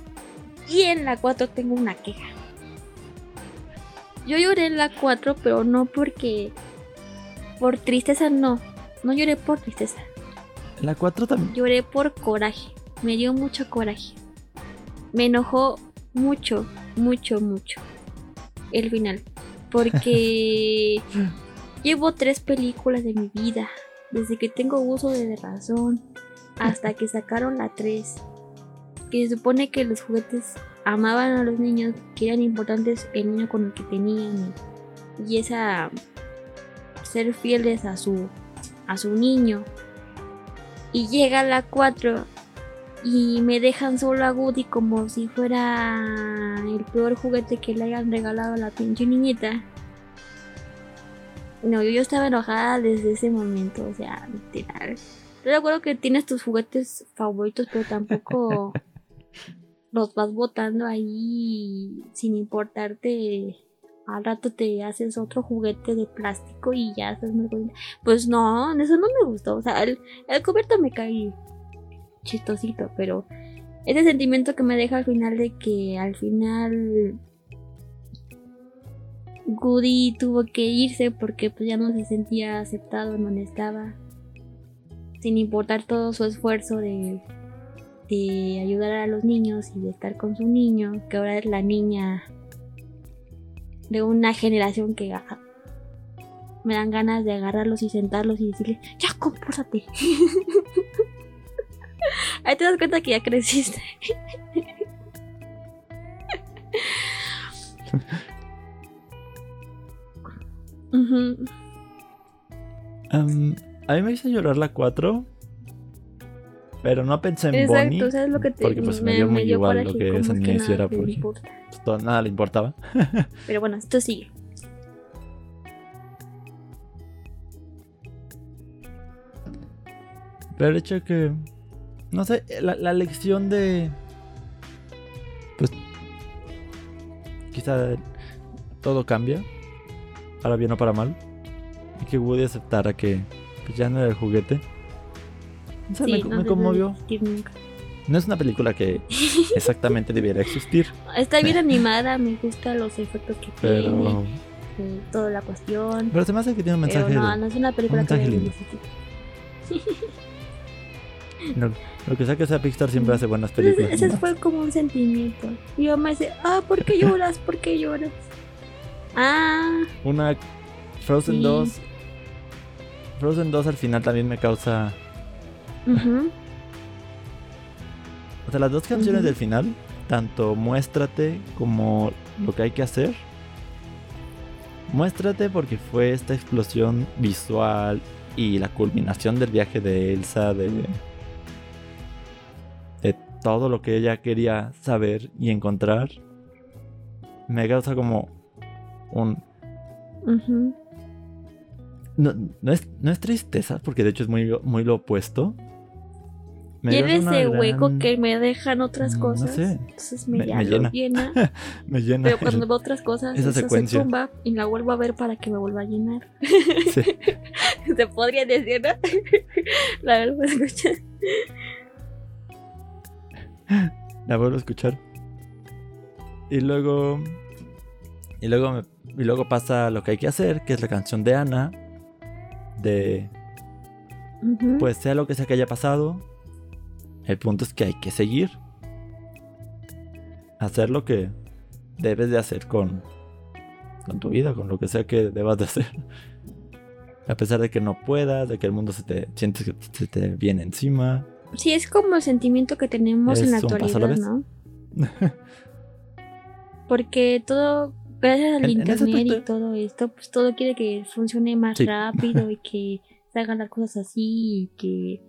Y en la 4 tengo una queja. Yo lloré en la 4, pero no porque. Por tristeza, no. No lloré por tristeza. En la 4 también. Lloré por coraje. Me dio mucho coraje. me enojó mucho, mucho, mucho el final. Porque llevo tres películas de mi vida, desde que tengo uso de razón hasta que sacaron la 3. Que se supone que los juguetes amaban a los niños, que eran importantes el niño con el que tenían y, esa ser fieles a su a su niño. Y llega la 4 y me dejan solo a Woody como si fuera el peor juguete que le hayan regalado a la pinche niñita. No, yo estaba enojada desde ese momento, o sea, literal. Yo recuerdo que tienes tus juguetes favoritos, pero tampoco los vas botando ahí sin importarte. Al rato te haces otro juguete de plástico y ya estás Pues no, eso no me gustó. O sea, el, el cubierto me cae chistosito, pero ese sentimiento que me deja al final de que al final Goody tuvo que irse porque pues ya no se sentía aceptado en donde estaba, sin importar todo su esfuerzo de, de ayudar a los niños y de estar con su niño, que ahora es la niña de una generación que me dan ganas de agarrarlos y sentarlos y decirle, ya compórtate. Ahí te das cuenta que ya creciste. a mí me hizo llorar la 4. Pero no pensé en Exacto, Bonnie. ¿sabes lo que te, porque pues me, dio muy igual lo que esa niña hiciera. Porque pues, nada le importaba. pero bueno, esto sigue. Pero el hecho que no sé, la, lección de... Pues... Quizá todo cambia. Para bien o para mal. Y que Woody aceptara que pues, ya no era el juguete. Me, conmovió. No es una película que exactamente debiera existir. Está bien animada, me gustan los efectos que Pero... tiene. Toda la cuestión. Pero se me hace que tiene un mensaje. no, no es una película que no, lo que sea que sea Pixar siempre hace buenas películas. Ese, fue como un sentimiento. Mi mamá dice, ah, ¿por qué lloras? ¿Por qué lloras? Ah. Una Frozen 2. Frozen 2 al final también me causa... O sea, las dos canciones del final, tanto Muéstrate como Lo que hay que hacer. Muéstrate porque fue esta explosión visual y la culminación del viaje de Elsa, de todo lo que ella quería saber y encontrar, me causa como un... no, no, es, no es tristeza, porque de hecho es muy, muy lo opuesto. Me ese hueco que me dejan otras mm, cosas. Entonces me, llena. me llena. Pero cuando veo otras cosas, esa secuencia. se tumba y la vuelvo a ver para que me vuelva a llenar. se podría decir, ¿no? la vuelvo a escuchar. la vuelvo a escuchar. Y luego. Y luego, y luego pasa lo que hay que hacer, que es la canción de Ana. De. Pues sea lo que sea que haya pasado. El punto es que hay que seguir. Hacer lo que debes de hacer con, con tu vida, con lo que sea que debas de hacer. A pesar de que no puedas, de que el mundo se te sientes que se te viene encima. Sí, es como el sentimiento que tenemos en la actualidad, ¿no? Porque todo, gracias al internet y todo esto, pues todo quiere que funcione más rápido y que se hagan las cosas así y que,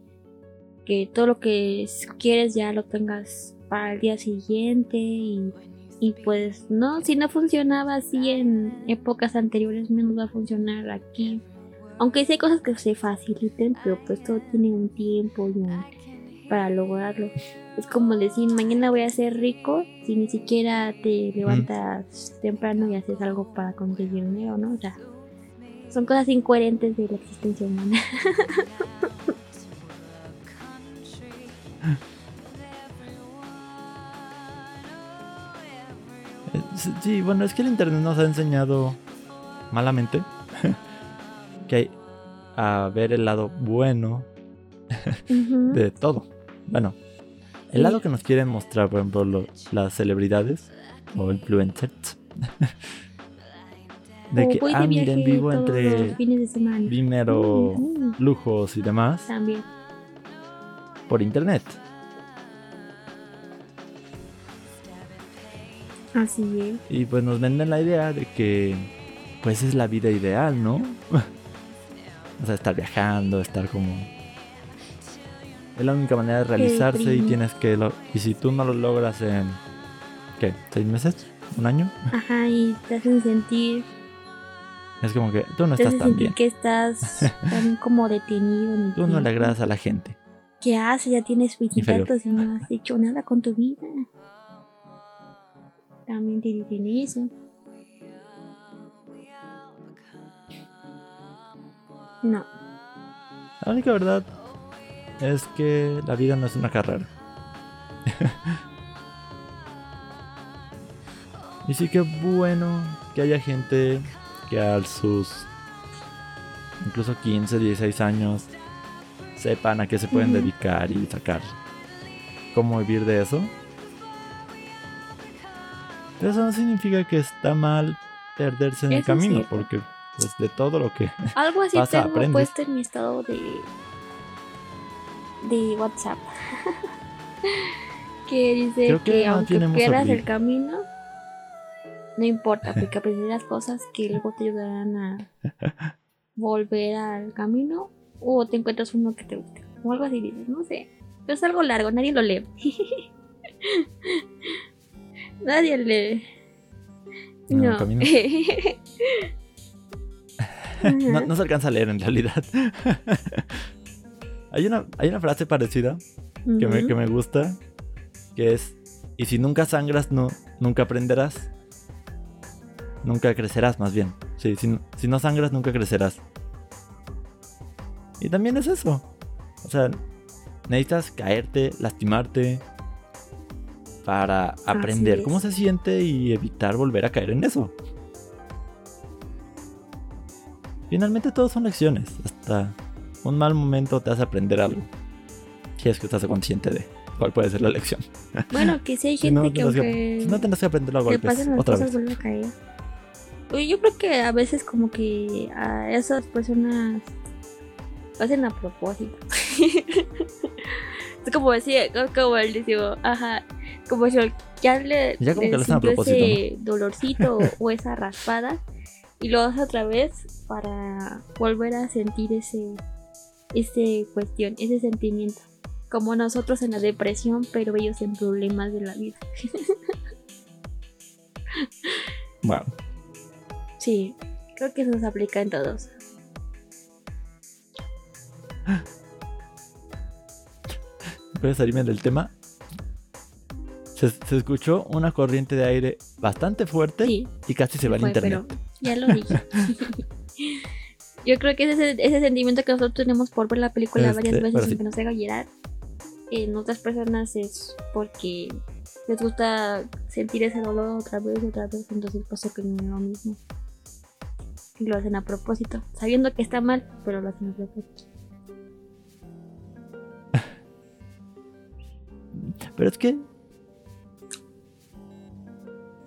que todo lo que quieres ya lo tengas para el día siguiente y, y pues no, si no funcionaba así en épocas anteriores, menos va a funcionar aquí. Aunque sí hay cosas que se faciliten, pero pues todo tiene un tiempo y un para lograrlo. Es como decir, mañana voy a ser rico si ni siquiera te levantas temprano y haces algo para conseguir dinero, ¿no? O sea, son cosas incoherentes de la existencia humana. Sí, bueno, es que el internet nos ha enseñado malamente que hay a ver el lado bueno de todo. Bueno, el lado que nos quieren mostrar, por ejemplo, lo- las celebridades o influencers. de que, ah, miren, vivo entre dinero, lujos y demás También. Por internet. Así es. Y pues nos venden la idea de que pues es la vida ideal, ¿no? o sea, estar viajando, estar como... Es la única manera de realizarse y tienes que... Lo... Y si tú no lo logras en... ¿Qué? ¿Seis meses? ¿Un año? Ajá, y te hacen sentir, Es como que tú no te estás hacen tan sentir bien. que estás tan como detenido. en el Tú no le tiempo. agradas a la gente. ¿Qué haces? Ya tienes Inferior. veintitantos y no has hecho nada con tu vida. También te dicen eso. No, La única verdad es que la vida no es una carrera. y sí que bueno que haya gente que a sus incluso 15, 16 años sepan a qué se pueden dedicar y sacar cómo vivir de eso. Pero eso no significa que está mal perderse en el Eso camino, porque pues de todo lo que algo así Pasa, tengo aprendes. puesto en mi estado de de WhatsApp. que dice Creo que que, no aunque pierdas el camino, no importa, porque aprenderás cosas que luego te ayudarán a volver al camino o te encuentras uno que te guste. O algo así dices, no sé. Pero es algo largo, nadie lo lee. nadie lee. No, No. se alcanza a leer en realidad. hay, una, hay una frase parecida que me, que me gusta, que es, y si nunca sangras, no, nunca aprenderás. Nunca crecerás, más bien. Sí, si no sangras, nunca crecerás. Y también es eso. O sea, necesitas caerte, lastimarte para aprender cómo se siente y evitar volver a caer en eso. Finalmente todos son lecciones. Hasta un mal momento te hace aprender algo. Si es que estás consciente de cuál puede ser la lección. Bueno, que si hay Si gente no, que que, si no tendrás que aprenderlo a que golpes las otra cosas vez. a caer. Yo creo que a veces como que a esas personas lo hacen a propósito. es como decía, como él decía, ajá, como si ya le, Ya como le que lo hacen a sintió propósito, ese dolorcito o esa raspada y lo hace otra vez para volver a sentir ese ese cuestión, ese sentimiento. Como nosotros en la depresión, pero ellos en problemas de la vida. Bueno, Sí, creo que eso se aplica en todos. Voy a salirme del tema. Se, se escuchó una corriente de aire bastante fuerte Sí, y casi se va el fue, internet. pero ya lo dije. Yo creo que ese, ese sentimiento que nosotros tenemos por ver la película Este, varias veces sí. que nos haga llorar, en otras personas es porque les gusta sentir ese dolor otra vez y otra vez, entonces pasa que no es lo mismo. Y lo hacen a propósito, sabiendo que está mal, pero lo hacen a propósito. Pero es que.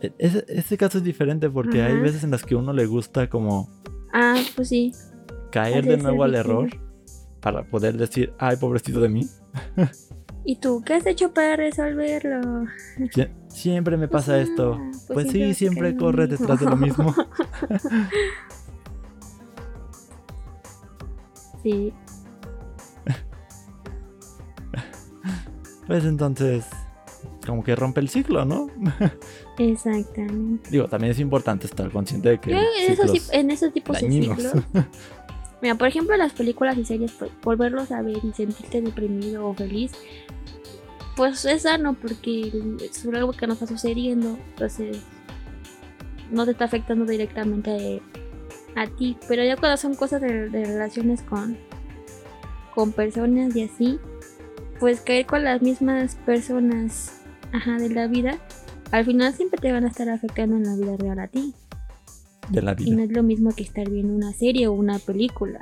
e- Ese, ese caso es diferente porque hay veces en las que uno le gusta como Ah, pues sí. caer de nuevo al error para poder decir, ay, pobrecito de mí. ¿Y tú qué has hecho para resolverlo? Sie- siempre me pasa Pues esto. nada, Pues sí, siempre caer en lo corre mismo. detrás de lo mismo. Sí, Pues entonces, como que rompe el ciclo, ¿no? exactamente. Digo, también es importante estar consciente de que Yo en esos, en tipos dañinos. de ciclos. Mira, por ejemplo, las películas y series, pues, volverlos a ver y sentirte deprimido o feliz, pues es sano porque es algo que nos está sucediendo. Entonces, no te está afectando directamente a, a ti. Pero ya cuando son cosas de, de relaciones con, con personas y así, pues caer con las mismas personas ajá, de la vida, al final siempre te van a estar afectando en la vida real a ti. de la Y vida. no es lo mismo que estar viendo una serie o una película.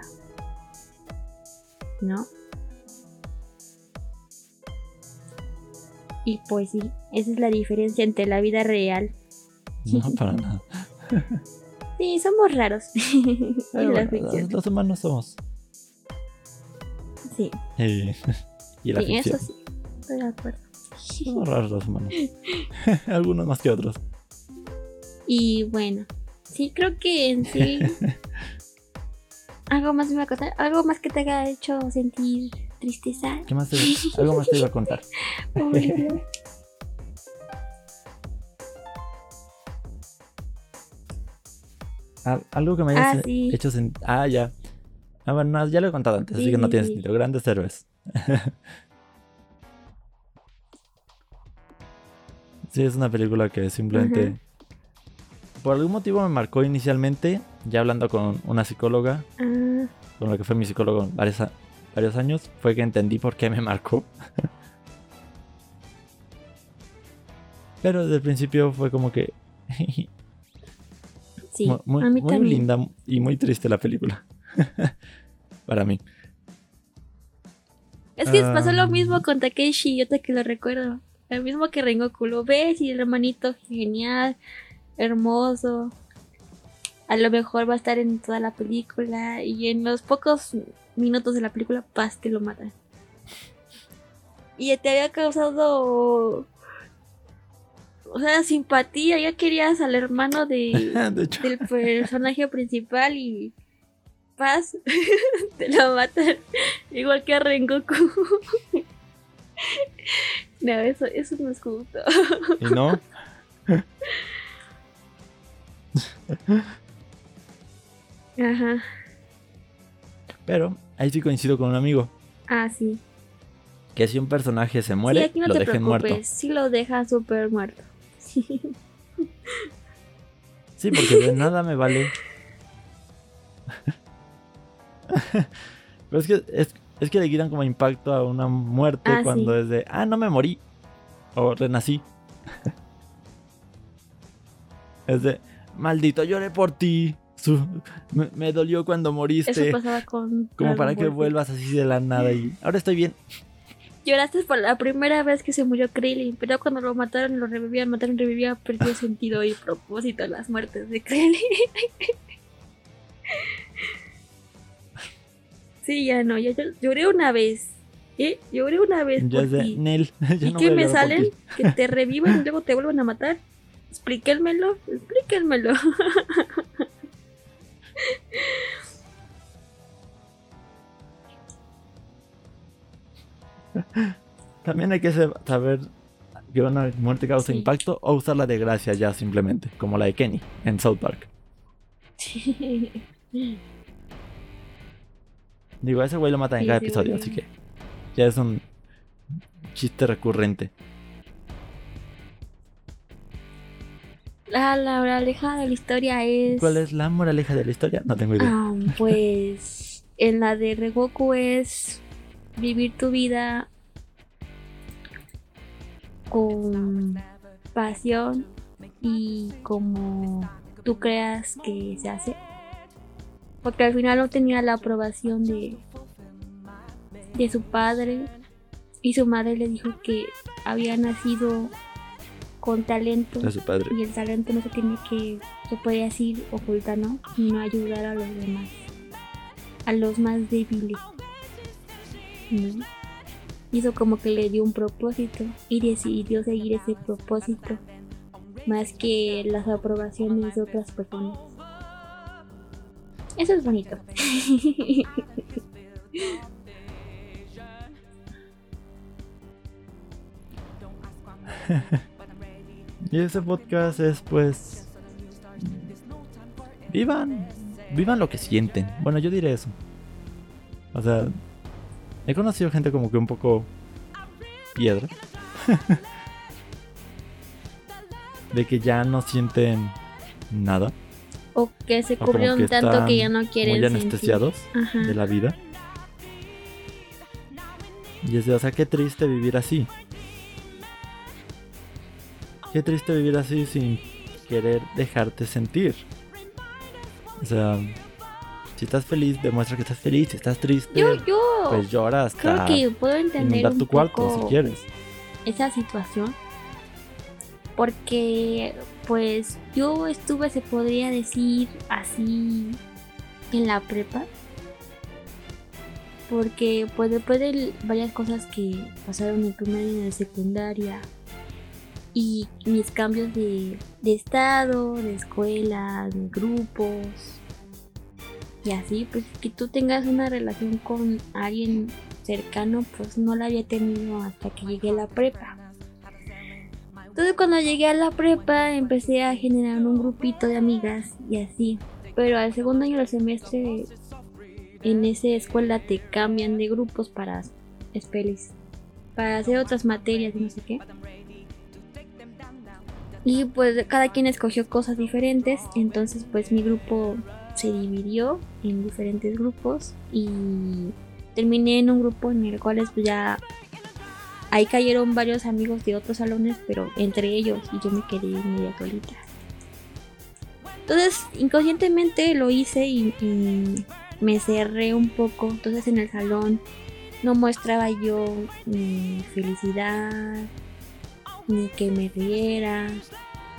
¿No? Y pues sí, esa es la diferencia entre la vida real. No, para nada. Sí, somos raros. Pero bueno, los, humanos somos. Sí, Y, y la sí, ficción. eso sí. Estoy de acuerdo. Somos raros los humanos. Algunos más que otros. Y bueno, sí, creo que en sí. algo más me va a contar. Algo más que te haya hecho sentir tristeza. ¿Qué más te, algo más te iba a contar? Al- algo que me hayas Ah, sí. hecho sentir. Ah, ya. Ah, bueno, no, ya lo he contado antes, así Sí, que no tiene sentido. Grandes héroes. sí, es una película que simplemente. Por algún motivo me marcó inicialmente, ya hablando con una psicóloga, Ah, con la que fue mi psicólogo varios, años, fue que entendí por qué me marcó. Pero desde el principio fue como que sí, muy, a mí muy también. linda y muy triste la película. Para mí. Es que pasó lo Ah. mismo con Takeshi, yo te que lo recuerdo. Lo mismo que Rengoku, lo ves y el hermanito genial, hermoso. A lo mejor va a estar en toda la película y en los pocos minutos de la película, paz, te lo matan. Y te había causado, o sea, simpatía, ya querías al hermano de, de hecho, del personaje principal y paz te lo matan igual que a Rengoku no eso eso no es justo y no. ajá Pero ahí sí coincido con un amigo. ah sí Que si un personaje se sí muere, aquí no lo te dejen preocupes muerto. sí lo dejan súper muerto Sí, porque de nada me vale. Pero es que, es, es que le quitan como impacto a una muerte Ah, cuando sí. es de, ah, no me morí. O renací. es de, maldito, lloré por ti. Su- me, me dolió cuando eso moriste. pasaba con Como para que vuelvas así de la nada y ahora estoy bien. lloraste por la primera vez que se murió Krillin pero cuando lo mataron lo revivían mataron revivían perdió sentido y propósito las muertes de Krillin sí ya no ya yo- lloré una vez ¿eh? lloré una vez Ya por ti. Nel, ya ¿Y no qué voy a me salen? ti". Que te revivan y luego te vuelvan a matar. Explíquenmelo, explíquenmelo. También hay que saber que una muerte causa Sí. impacto o usarla de gracia ya simplemente, como la de Kenny en South Park. Digo, a ese güey lo matan en cada sí, episodio, güey. así que ya es un chiste recurrente. La, la moraleja de la historia es. ¿Cuál es la moraleja de la historia? No tengo idea. Ah, pues. En la de Regoku es vivir tu vida con pasión y como tú creas que se hace. Porque al final no tenía la aprobación de, de su padre y su madre le dijo que había nacido con talento De su padre. y el talento no se tiene que, se puede decir, ocultar, ¿no? No ayudar a los demás, a los más débiles. ¿no? Y eso como que le dio un propósito y decidió seguir ese propósito más que las aprobaciones de otras personas. Eso es bonito. Y ese podcast es pues... Vivan, vivan lo que sienten. Bueno, yo diré eso. O sea, he conocido gente como que un poco piedra. de que ya no sienten nada. O que se cubrieron que tanto que ya no quieren Muy sentir. anestesiados Ajá. de la vida. Y es de, o sea, qué triste vivir así. Qué triste vivir así sin querer dejarte sentir. O sea, si estás feliz, demuestra que estás feliz. Si estás triste, Yo, yo pues llora hasta creo que puedo entender inundar un tu cuarto si quieres. esa situación porque pues yo estuve, se podría decir así, en la prepa. Porque pues después de varias cosas que pasaron en primaria y en secundaria y mis cambios de, de estado, de escuela, de grupos y así, pues que tú tengas una relación con alguien cercano, pues no la había tenido hasta que llegué a la prepa. Entonces cuando llegué a la prepa empecé a generar un grupito de amigas y así. Pero al segundo año del semestre en esa escuela te cambian de grupos para espeles, para hacer otras materias y no sé qué. Y pues cada quien escogió cosas diferentes, entonces pues mi grupo se dividió en diferentes grupos y terminé en un grupo en el cual pues ya Ahí cayeron varios amigos de otros salones, pero entre ellos y yo me quedé media solita. Entonces, inconscientemente lo hice y, me cerré un poco. Entonces, en el salón no mostraba yo mi felicidad, ni que me riera.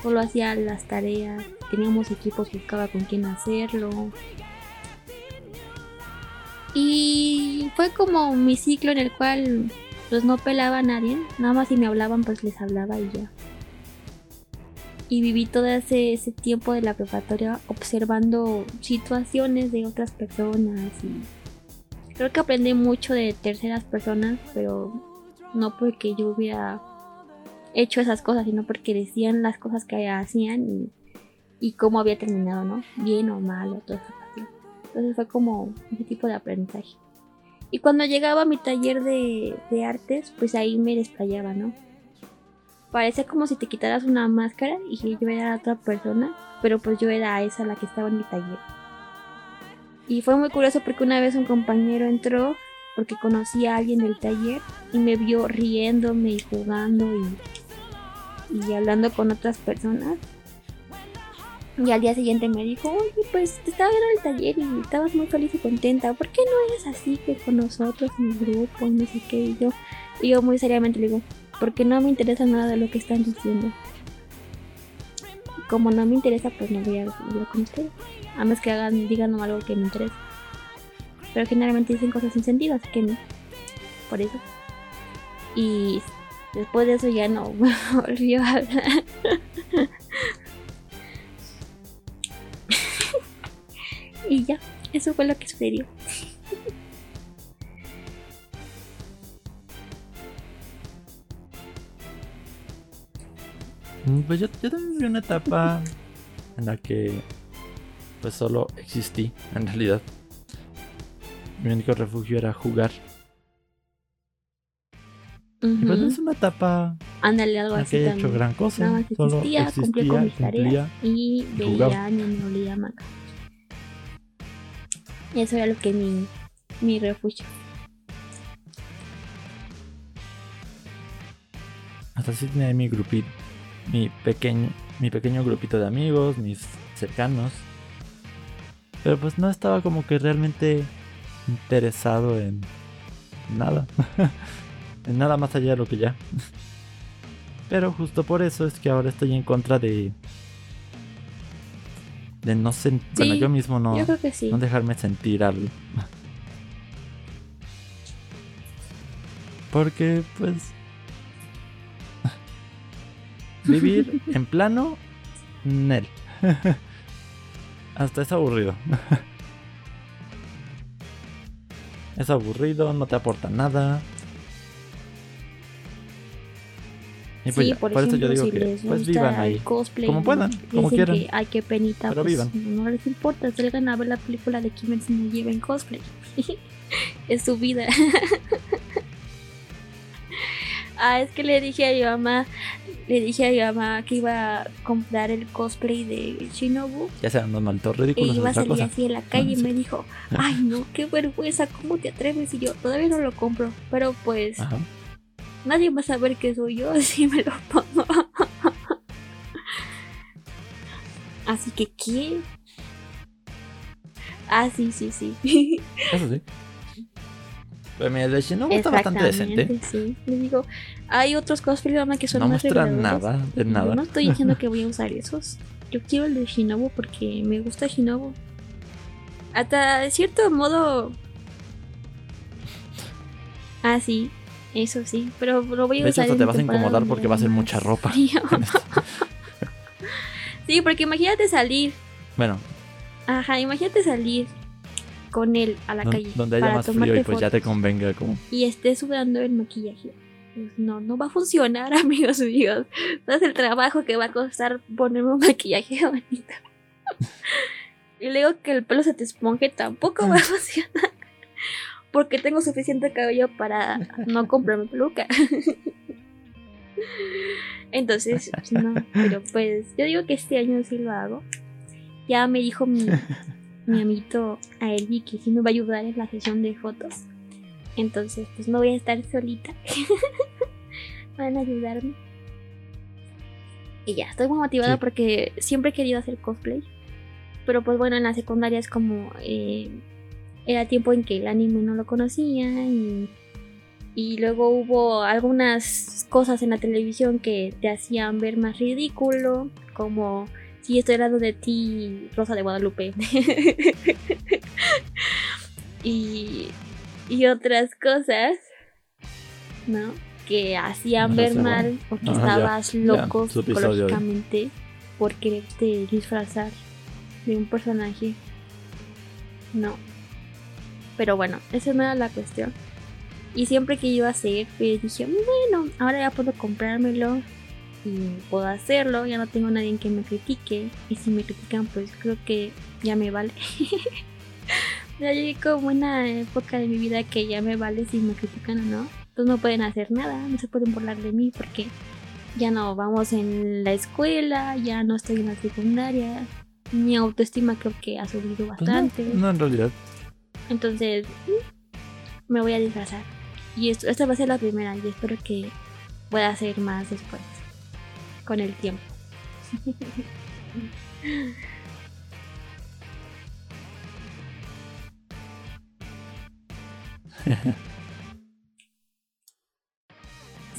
Solo hacía las tareas. Teníamos equipos, buscaba con quién hacerlo. Y fue como mi ciclo en el cual pues no pelaba a nadie, nada más si me hablaban pues les hablaba y ya. Y viví todo ese, tiempo de la preparatoria observando situaciones de otras personas y creo que aprendí mucho de terceras personas, pero no porque yo hubiera hecho esas cosas, sino porque decían las cosas que hacían y, y cómo había terminado, ¿no? Bien o mal o todo eso. Entonces fue como ese tipo de aprendizaje. Y cuando llegaba a mi taller de, artes, pues ahí me desplayaba, ¿no? Parece como si te quitaras una máscara y yo era otra persona, pero pues yo era esa la que estaba en mi taller. Y fue muy curioso porque una vez un compañero entró porque conocía a alguien del taller y me vio riéndome y jugando y, y hablando con otras personas. Y al día siguiente me dijo, oye, pues te estaba viendo el taller y estabas muy feliz y contenta. ¿Por qué no eres así que con nosotros en el grupo? No sé qué. Y yo, y yo muy seriamente le digo, porque no me interesa nada de lo que están diciendo. Como no me interesa, pues no voy a hablar con ustedes. A menos que hagan, digan algo que me interesa. Pero generalmente dicen cosas sin que no. Por eso. Y después de eso ya no volvió a hablar. Y ya, eso fue lo que sucedió. Mm, pues yo, también vi una etapa en la que pues solo existí, en realidad. Mi único refugio era jugar. pues es una etapa Ándale, algo la que he hecho gran cosa. Nada más existía, cumplía con mis tareas y veía anime o leía manga. Y eso era lo que mi, mi refugio. Hasta así tenía mi grupito, mi pequeño, mi pequeño grupito de amigos, mis cercanos. Pero pues no estaba como que realmente interesado en nada. en nada más allá de lo que ya. Pero justo por eso es que ahora estoy en contra de de no sentir, bueno, yo mismo no, no dejarme sentir algo. Porque, pues, vivir en plano, Nel. Hasta es aburrido. es aburrido, no te aporta nada. Y pues sí, por, eso yo digo que pues vivan ahí. Cosplay, como puedan, como quieran. Que, ay, qué penita. Pero pues, vivan. No les importa, salgan a ver la película de Kimetsu no lleven cosplay. es su vida. ah, es que le dije a mi mamá, le dije a mi mamá que iba a comprar el cosplay de Shinobu. Ya sean los malditos ridículos. Y iba a salir así en la calle y me dijo, ay no, qué vergüenza, ¿cómo te atreves? Y yo, todavía no lo compro, pero pues... Ajá Nadie va a saber que soy yo si me lo pongo. Así que, ¿qué? Ah, sí, sí, sí. Eso sí. Pero mira, el de Shinobu está bastante decente. Sí, les digo, hay otros cosplay que son No más nada, de nada. No estoy diciendo que voy a usar esos. Yo quiero el de Shinobu porque me gusta Shinobu. Hasta de cierto modo. Ah, sí, eso sí. Pero lo voy a De hecho, usar. hasta en te vas a incomodar porque va a ser mucha ropa. sí, porque imagínate salir. Bueno, Ajá, imagínate salir con él a la calle. donde haya para más frío y pues ya te convenga como... y esté sudando el maquillaje. Pues no, no va a funcionar, amigos míos. No es el trabajo que va a costar ponerme un maquillaje bonito. y luego que el pelo se te esponje tampoco va a funcionar. Porque tengo suficiente cabello para no comprarme peluca. Entonces, no, pero pues yo digo que este año sí lo hago. Ya me dijo mi, mi amito a Elvi que sí me va a ayudar en la sesión de fotos. Entonces, pues no voy a estar solita. Van a ayudarme. Y ya, estoy muy motivada Sí. porque siempre he querido hacer cosplay. Pero pues bueno, en la secundaria es como... eh, era tiempo en que el anime no lo conocía y, y luego hubo algunas cosas en la televisión que te hacían ver más ridículo, como si estoy hablando de ti, Rosa de Guadalupe. y, y otras cosas, ¿no? Que hacían ver mal o que ya, estabas ya, loco de- psicológicamente por quererte disfrazar de un personaje. No. Pero bueno, esa no era la cuestión. Y siempre que iba a hacer, pues dije, bueno, ahora ya puedo comprármelo y puedo hacerlo, ya no tengo nadie en que me critique. Y si me critican, pues creo que ya me vale. ya llegué como una época de mi vida que ya me vale si me critican o no. Entonces no pueden hacer nada, no se pueden burlar de mí porque ya no vamos en la escuela, ya no estoy en la secundaria. Mi autoestima creo que ha subido Pues no, bastante. no, en realidad. Entonces, me voy a disfrazar. Y esto, esta va a ser la primera y espero que pueda hacer más después. Con el tiempo.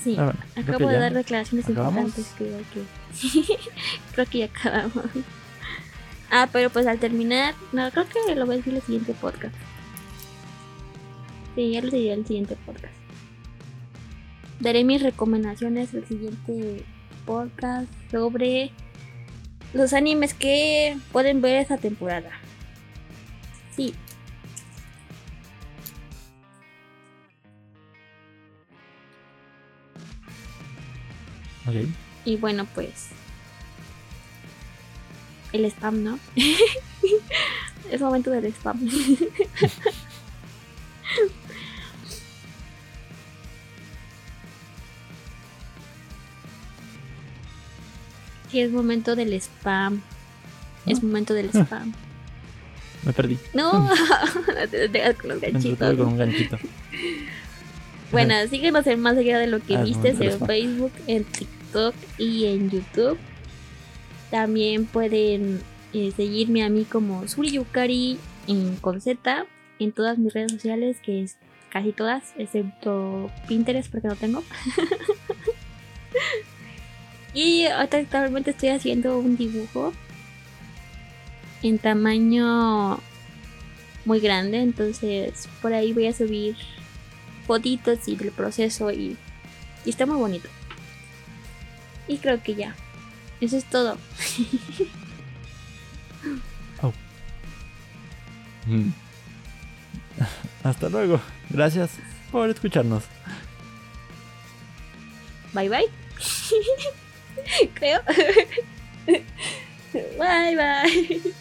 Sí, Ah, bueno, creo acabo de dar declaraciones acabamos. importantes, creo que. creo que ya acabamos. Ah, pero pues al terminar, no, creo que lo voy a decir en el siguiente podcast. Sí, ya lo diré en el siguiente podcast. Daré mis recomendaciones el siguiente podcast sobre los animes que pueden ver esta temporada. Sí. Ok. Y bueno, pues. El spam, ¿no? es momento del spam. Es momento del spam. Es momento del spam. Me perdí. No, no te dejas con los ganchitos. con un ganchito. Bueno, síguenos en más allá de lo que Ah, viste en. Facebook, en TikTok y en YouTube. También pueden eh, seguirme a mí como Suri Yukari en con Z en todas mis redes sociales, que es casi todas, excepto Pinterest porque no tengo. Y actualmente estoy haciendo un dibujo en tamaño muy grande, entonces por ahí voy a subir fotitos y del proceso y, y está muy bonito. Y creo que ya. Eso es todo. Mm. Hasta luego. Gracias por escucharnos. Bye bye. Creo. bye bye.